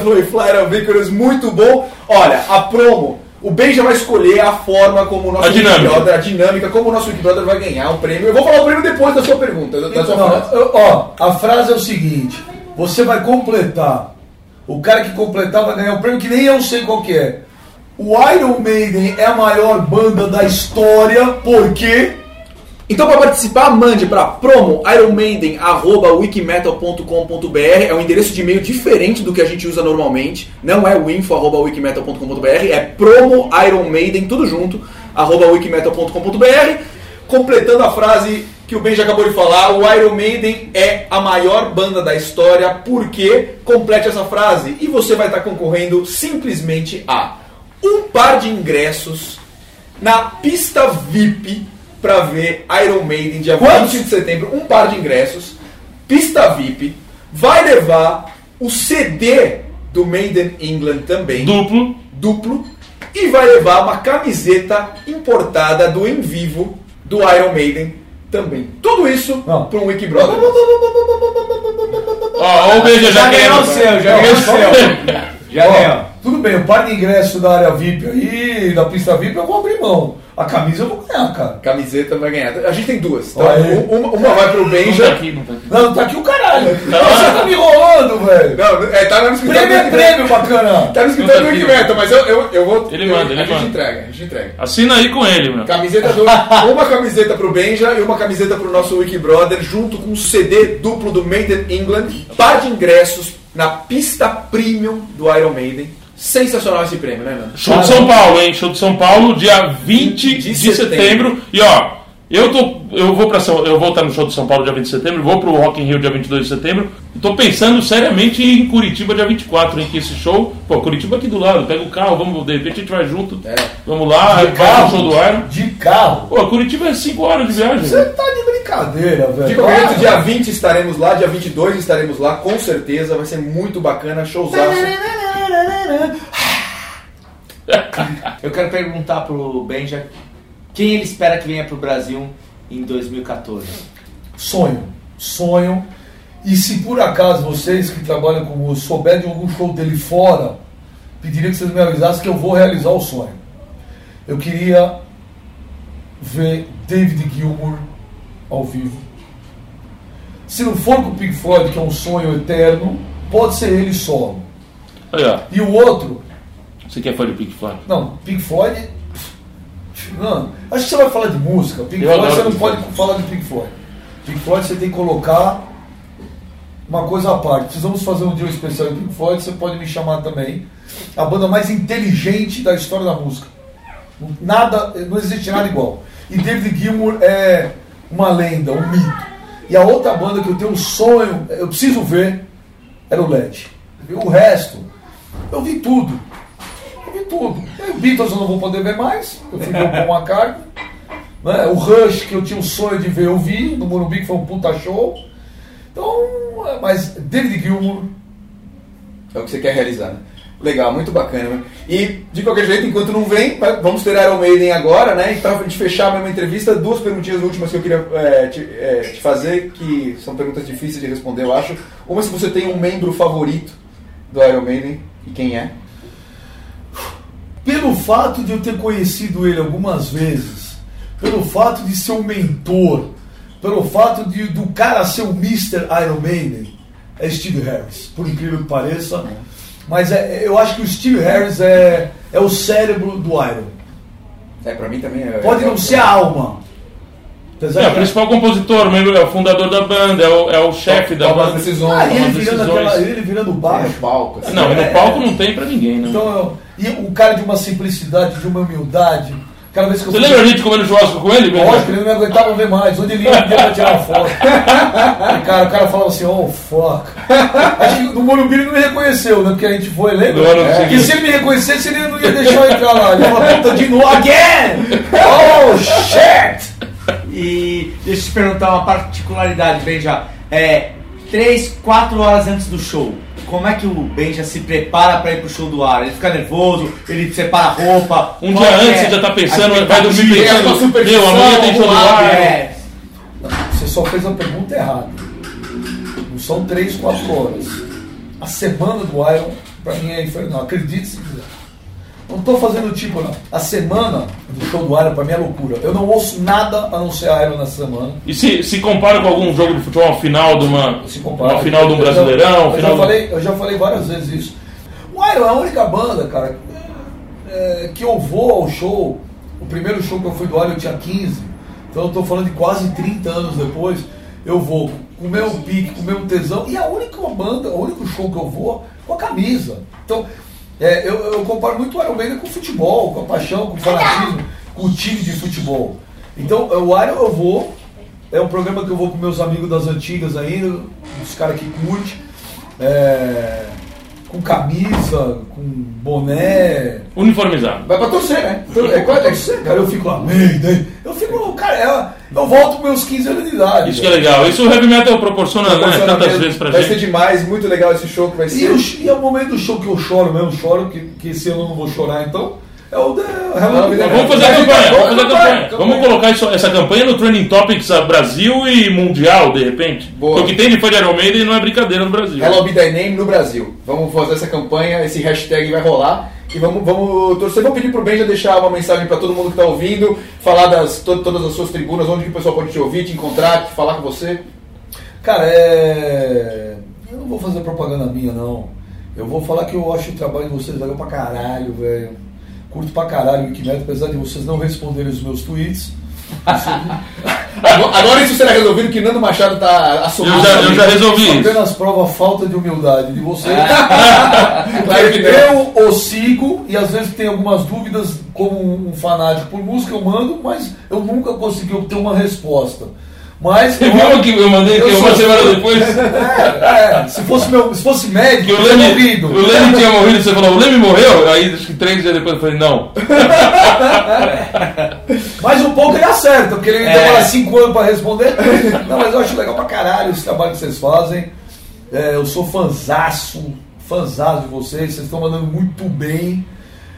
Essa foi Flyer Vickers, muito bom. Olha, a promo, o Ben já vai escolher a forma como o nosso
A dinâmica.
Wikibrother, a dinâmica, como o nosso Wikibrother vai ganhar o prêmio. Eu vou falar o prêmio depois da sua pergunta, da da sua
Não,
frase.
eu- ó, a frase é o seguinte: você vai completar. O cara que completar vai ganhar um prêmio que nem eu sei qual que é. O Iron Maiden é a maior banda da história, porque
Então, para participar, mande para promo ironmaiden.wikimetal.com.br. É um endereço de e-mail diferente do que a gente usa normalmente. Não é o info.wikimetal.com.br, é promo ironmaiden, tudo junto, arroba wikimetal.com.br. Completando a frase que o Ben já acabou de falar, o Iron Maiden é a maior banda da história, porque complete essa frase e você vai estar concorrendo simplesmente a um par de ingressos na pista VIP para ver Iron Maiden dia
Quantos?
20 de setembro, um par de ingressos, pista VIP, vai levar o CD do Maiden England também,
Duplo.
duplo, e vai levar uma camiseta importada do Em Vivo do Iron Maiden também. Tudo isso
Não.
para um Wikibrother.
Ó, o beijo já
Já ganhou o seu, já ganhou o seu. Já ganhou.
tudo bem, o par de ingresso da área VIP aí, da pista VIP, eu vou abrir mão. A camisa eu vou ganhar, cara.
Camiseta vai ganhar. A gente tem duas. Tá? Uma, uma vai pro
Não tá
Benja.
aqui, não tá aqui.
Não, tá aqui o caralho.
Tá.
Você tá me enrolando, velho.
Não, é, tá no escritório
Prêmio é
do
prêmio, bacana.
Tá no escritório do
Não tá
mas eu, eu, eu vou.
Ele
eu-
manda, ele
a gente
manda.
entrega, a gente entrega.
Assina aí com ele, meu.
Camiseta do, <laughs> uma camiseta pro Benja e uma camiseta pro nosso Wikibrother, junto com um CD duplo do Maiden England, par de ingressos na pista premium do Iron Maiden. Sensacional esse prêmio, né, Nando?
Show de São Paulo, hein? Show de São Paulo, dia 20
de
de,
setembro.
setembro. E ó, eu tô. Eu vou para São, eu vou estar no show de São Paulo dia 20 de setembro, vou pro Rock in Rio dia 22 de setembro. E tô pensando seriamente em Curitiba dia 24, em que esse show, pô, Curitiba aqui do lado, pega o carro, vamos, de repente a gente vai junto.
É.
Vamos lá,
De
vai no show do Iron.
De carro.
Pô, Curitiba é 5 horas de viagem.
Você tá de brincadeira, velho.
De qualquer jeito, dia 20 estaremos lá, dia 22 estaremos lá, com certeza. Vai ser muito bacana, showzaço. <sighs>
Eu quero perguntar pro Benja quem ele espera que venha pro Brasil em 2014.
Sonho. Sonho. E se por acaso vocês que trabalham comigo souberem de algum show dele fora, pediria que vocês me avisassem que eu vou realizar o sonho. Eu queria ver David Gilmour ao vivo. Se não for com o Pink Floyd, que é um sonho eterno, pode ser ele solo. E o outro,
Você quer fã de Pink Floyd?
não, Pink Floyd. Não, acho que você vai falar de música. Pink
Eu
Floyd você não pode
Floyd.
falar de Pink Floyd. Pink Floyd você tem que colocar uma coisa à parte. Precisamos fazer um dia especial de Pink Floyd, você pode me chamar também. A banda mais inteligente da história da música. Nada, não existe nada igual. E David Gilmour é uma lenda, um mito. E a outra banda que eu tenho um sonho, eu preciso ver, era o LED. O resto, eu vi tudo. Eu vi tudo. E Beatles eu não vou poder ver mais, eu fui o Paul McCartney. Né? O Rush, que eu tinha o sonho de ver, eu vi, no Morumbi, que foi um puta show. Então, é, mas David Gilmour,
É o que você quer realizar, né? Legal, muito bacana. né? E, de qualquer jeito, enquanto não vem, vamos ter Iron Maiden agora, né? E pra gente fechar a mesma entrevista, duas perguntinhas últimas que eu queria é, te, é, te fazer, que são perguntas difíceis de responder, eu acho. Uma, se você tem um membro favorito do Iron Maiden, e quem é?
pelo fato de eu ter conhecido ele algumas vezes, pelo fato de ser um mentor, pelo fato de, do cara ser o Mr. Iron Maiden, é Steve Harris, por incrível que pareça. Mas é- eu acho que o Steve Harris é, é o cérebro do Iron.
É, mim também é.
Pode
é,
não ser a alma. Apesar
É, o principal compositor, o membro- é o fundador da banda, é o, é o chefe da banda.
decisões.
Ah, ele virando,
decisões.
aquela, ele virando
É,
baixo.
no palco. assim.
Não, e
É.
no palco não tem pra ninguém, né?
Então, e o cara de uma simplicidade, de uma humildade. Cada vez que eu
Você lembra a gente comendo churrasco com ele?
Lógico, ele não me aguentava ver mais. Onde ele ia, ele ia tirar uma foto. <laughs> E, cara, o cara falava assim, oh, fuck. Acho que no Morumbi ele não me reconheceu, né? Porque a gente foi, lembra?
No ano
É. se ele me reconhecesse, ele não ia deixar eu entrar lá. Ele falou, puta, de novo, again! <laughs> Oh, shit!
E deixa eu te perguntar uma particularidade, Benja. É, três, quatro horas antes do show, como é que o Benja se prepara pra ir pro show do ar? Ele fica nervoso, ele separa a roupa.
Um dia
que
antes
é
você já tá pensando, vai
expectativa?
dormir
É
pensando,
superstição,
meu, amanhã tem show do ar.
é.
Você só fez a pergunta errada. Não são três, quatro horas. a semana do Iron, pra mim é infernal. Acredite se quiser. Não tô fazendo tipo, não. A semana do show do Iron pra mim é loucura. Eu não ouço nada a não ser Iron nessa semana.
E se, se compara com algum jogo de futebol, final de uma,
Se compara.
uma final de um Brasileirão,
eu,
final
já falei, eu já falei várias vezes isso. O Iron é a única banda, cara, é, que eu vou ao show. O primeiro show que eu fui do Iron eu tinha 15. Então eu tô falando de quase 30 anos depois. Eu vou com o meu pique, com o meu tesão. E a única banda, o único show que eu vou com a camisa. Então, é, eu, eu comparo muito o Iron Maiden com o futebol, com a paixão, com o fanatismo, com o time de futebol. Então, o Iron eu vou, é um programa que eu vou com meus amigos das antigas ainda, os caras que curtem, é, com camisa, com boné.
uniformizado.
Vai pra torcer, né? Então, é,
É,
quase-
é, cara, eu fico lá, Maiden. Eu fico, cara, eu, eu volto com meus 15 anos de idade.
Isso que é legal. Isso o heavy metal proporciona, né,
Proporciona
tantas
mesmo.
vezes pra
Vai ser
gente.
demais, muito legal esse show que vai
E,
ser.
o, e é o momento do show que eu choro mesmo, choro, que, que esse ano eu não vou chorar, então. É o da Halloween.
Vamos fazer a
Vai,
campanha,
vai,
vamos fazer a
vai,
campanha.
vai.
Vamos colocar isso- essa campanha no Trending Topics Brasil e Mundial, de repente.
Boa.
Porque o que tem de fã de Iron Maiden não é brincadeira no Brasil.
Hello Be Thy Name no Brasil. Vamos fazer essa campanha, esse hashtag vai rolar. E vamos, vamos torcer. Vou pedir pro Benja deixar uma mensagem para todo mundo que tá ouvindo, falar das to- todas as suas tribunas, onde o pessoal pode te ouvir, te encontrar, te falar com você.
Cara, é. Eu não vou fazer propaganda minha, não. Eu vou falar que eu acho o trabalho de vocês legal pra caralho, velho. Curto pra caralho o Wikimedia, apesar de vocês não responderem os meus tweets.
Agora, agora isso será resolvido que Nando Machado tá assumindo.
Eu já, eu já resolvi isso.
Apenas prova a falta de humildade de vocês. <laughs>
Claro que
eu o sigo e às vezes tem algumas dúvidas, como um fanático por música, eu mando, mas eu nunca consegui obter uma resposta. Mas.
Você viu que eu mandei
Eu
que uma
sou-
semana depois?
É, se fosse, meu, se fosse médico, eu
Leme,
morrido.
o Leme tinha morrido, você falou, o Leme morreu? Aí acho que três dias depois eu falei, não. <laughs>
Mas um pouco ele acerta, porque ele
É.
demora cinco anos pra responder. Não, mas eu acho legal pra caralho esse trabalho que vocês fazem. É, eu sou fanzaço, fanzaço de vocês, vocês estão mandando muito bem.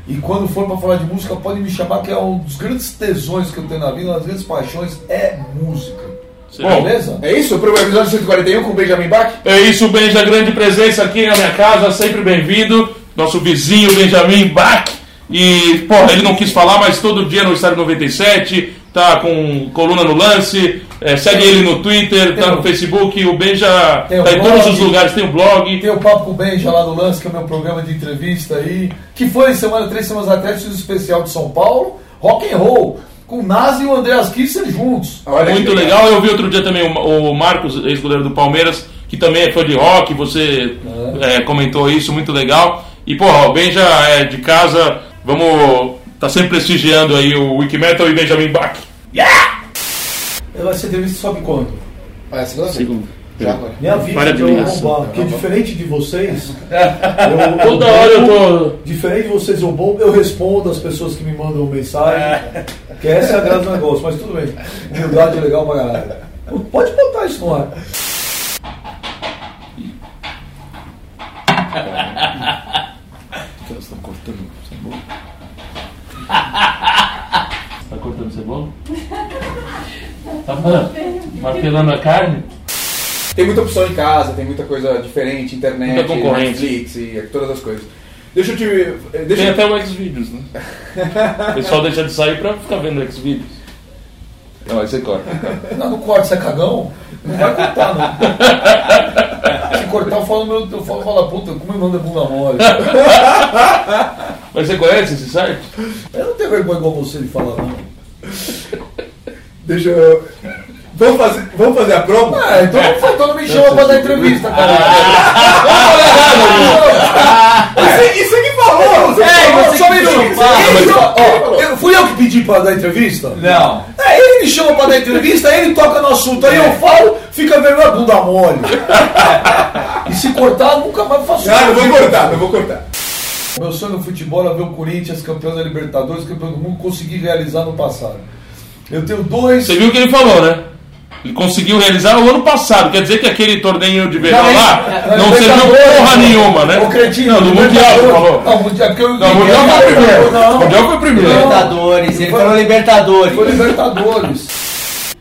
E quando for pra falar de música, pode me chamar, que é um dos grandes tesões que eu tenho na vida, uma das grandes paixões é música.
Bom,
Beleza?
É isso? Pro episódio 141 com o Benjamin Bach?
É isso, Benja, grande presença aqui na minha casa, sempre bem-vindo. Nosso vizinho Benjamin Bach. E, porra, ele não quis falar, mas todo dia no Estádio 97, tá com coluna no lance. é, segue ele no Twitter, tá no
o-
Facebook. O Benja
o
tá em todos
blog.
os lugares, tem o blog.
Tem o Papo com o Benja lá do Lance, que é o meu programa de entrevista aí, que foi semana, três semanas atrás, fiz um especial de São Paulo, rock and roll, com o Nazi e o Andreas Kisser juntos.
Olha
Muito legal. Eu vi outro dia também o, o Marcos, ex-goleiro do Palmeiras, que também é fã de rock. Você é, comentou isso, muito legal. E, porra, o Benja é de casa. Vamos. Tá sempre prestigiando aí o Wikimetal e Benjamin Bach.
Vai ser entrevista sobe quando?
Ah, é segunda
Segundo.
Já, vai.
Minha vida
Para
eu
ligação.
bombar, porque diferente de vocês, <laughs> eu,
Toda hora eu tô.
Diferente de vocês, eu bombo, eu respondo as pessoas que me mandam mensagem, que essa é a graça do negócio, mas tudo bem. Humildade é legal pra caralho. Pode botar isso no ar.
Você tá cortando cebola? Tá cortando cebola? Tá martelando a carne?
Tem muita opção em casa, tem muita coisa diferente, internet,
Muita concorrência.
Netflix e todas as coisas. Deixa eu te.
Tem
Deixa eu...
até o Xvideos, né? O <laughs> pessoal deixa de sair pra ficar vendo Xvideos. Não, aí você corta.
Não, não corta, você é cagão? Não vai cortar, não. <laughs> Se cortar, eu falo, meu, eu falo, fala, puta, como me manda bunda mole. <laughs>
Mas você conhece esse site?
Eu não tenho vergonha igual você de falar, não.
Deixa eu. Vamos fazer, vamos fazer a promo?
Ah, então, então não me chama pra dar entrevista, cara.
Isso, isso é que falou! Você
É,
falou,
você
só me
ó, eu- fui eu que pedi pra dar entrevista?
Não.
É, ele me chama pra dar entrevista, ele toca no assunto, aí eu falo, fica vendo a bunda mole. E se cortar, nunca mais faço
Ah, não
isso.
vou cortar, não vou cortar.
Meu sonho no futebol é ver o Corinthians campeão da Libertadores, campeão do mundo, conseguir realizar no passado. Eu tenho dois.
Você viu o que ele falou, né? Ele conseguiu realizar o ano passado. Quer dizer que aquele torneio de verão lá
é,
não serviu porra nenhuma, né?
Ô, cretino,
não, do Mundial, você falou.
Não, mundial, porque eu
Não, o Mundial foi o primeiro.
Não,
O Mundial foi o primeiro.
Libertadores, ele
Foi-
falou Libertadores.
Foi Libertadores.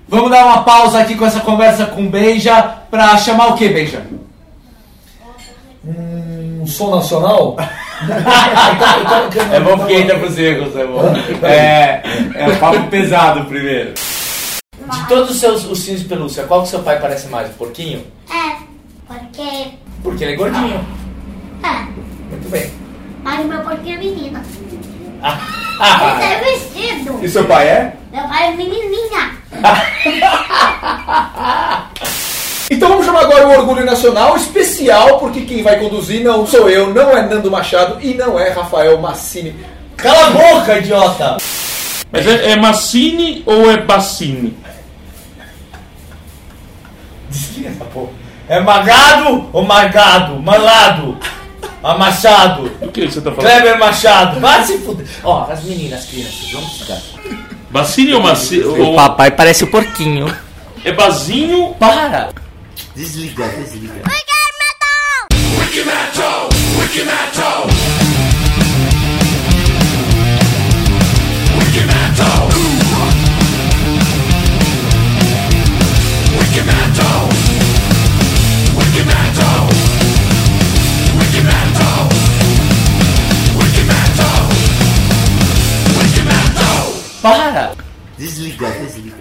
Vamos dar uma pausa aqui com essa conversa com o Benja pra chamar o que, Benja?
um som nacional. <laughs>
É bom porque entra pros erros, é bom. <laughs> É, é papo pesado primeiro. De todos os seus ursinhos de pelúcia, qual que seu pai parece mais? O porquinho?
É, porque.
Porque ele é gordinho.
É,
Muito bem.
mas o meu porquinho é menina.
Ah,
Ele é vestido.
E seu pai é?
Meu pai é menininha. <laughs>
Então vamos chamar agora o Orgulho Nacional especial, porque quem vai conduzir não sou eu, não é Nando Machado e não é Rafael Massini.
Cala a boca, idiota!
Mas é, é Massini ou é Bassini?
Desliga essa porra. É magado ou margado? Malado? Amachado?
Do que você tá falando?
Kleber Machado? Vai se fuder. Ó, as meninas, as crianças, vamos estudar.
Bassini ou Massini? Ou...
papai parece o porquinho.
É Bazinho?
Para! Desliga, desliga.
Wiki Metal! Wiki Metal! Desligar. Desligar.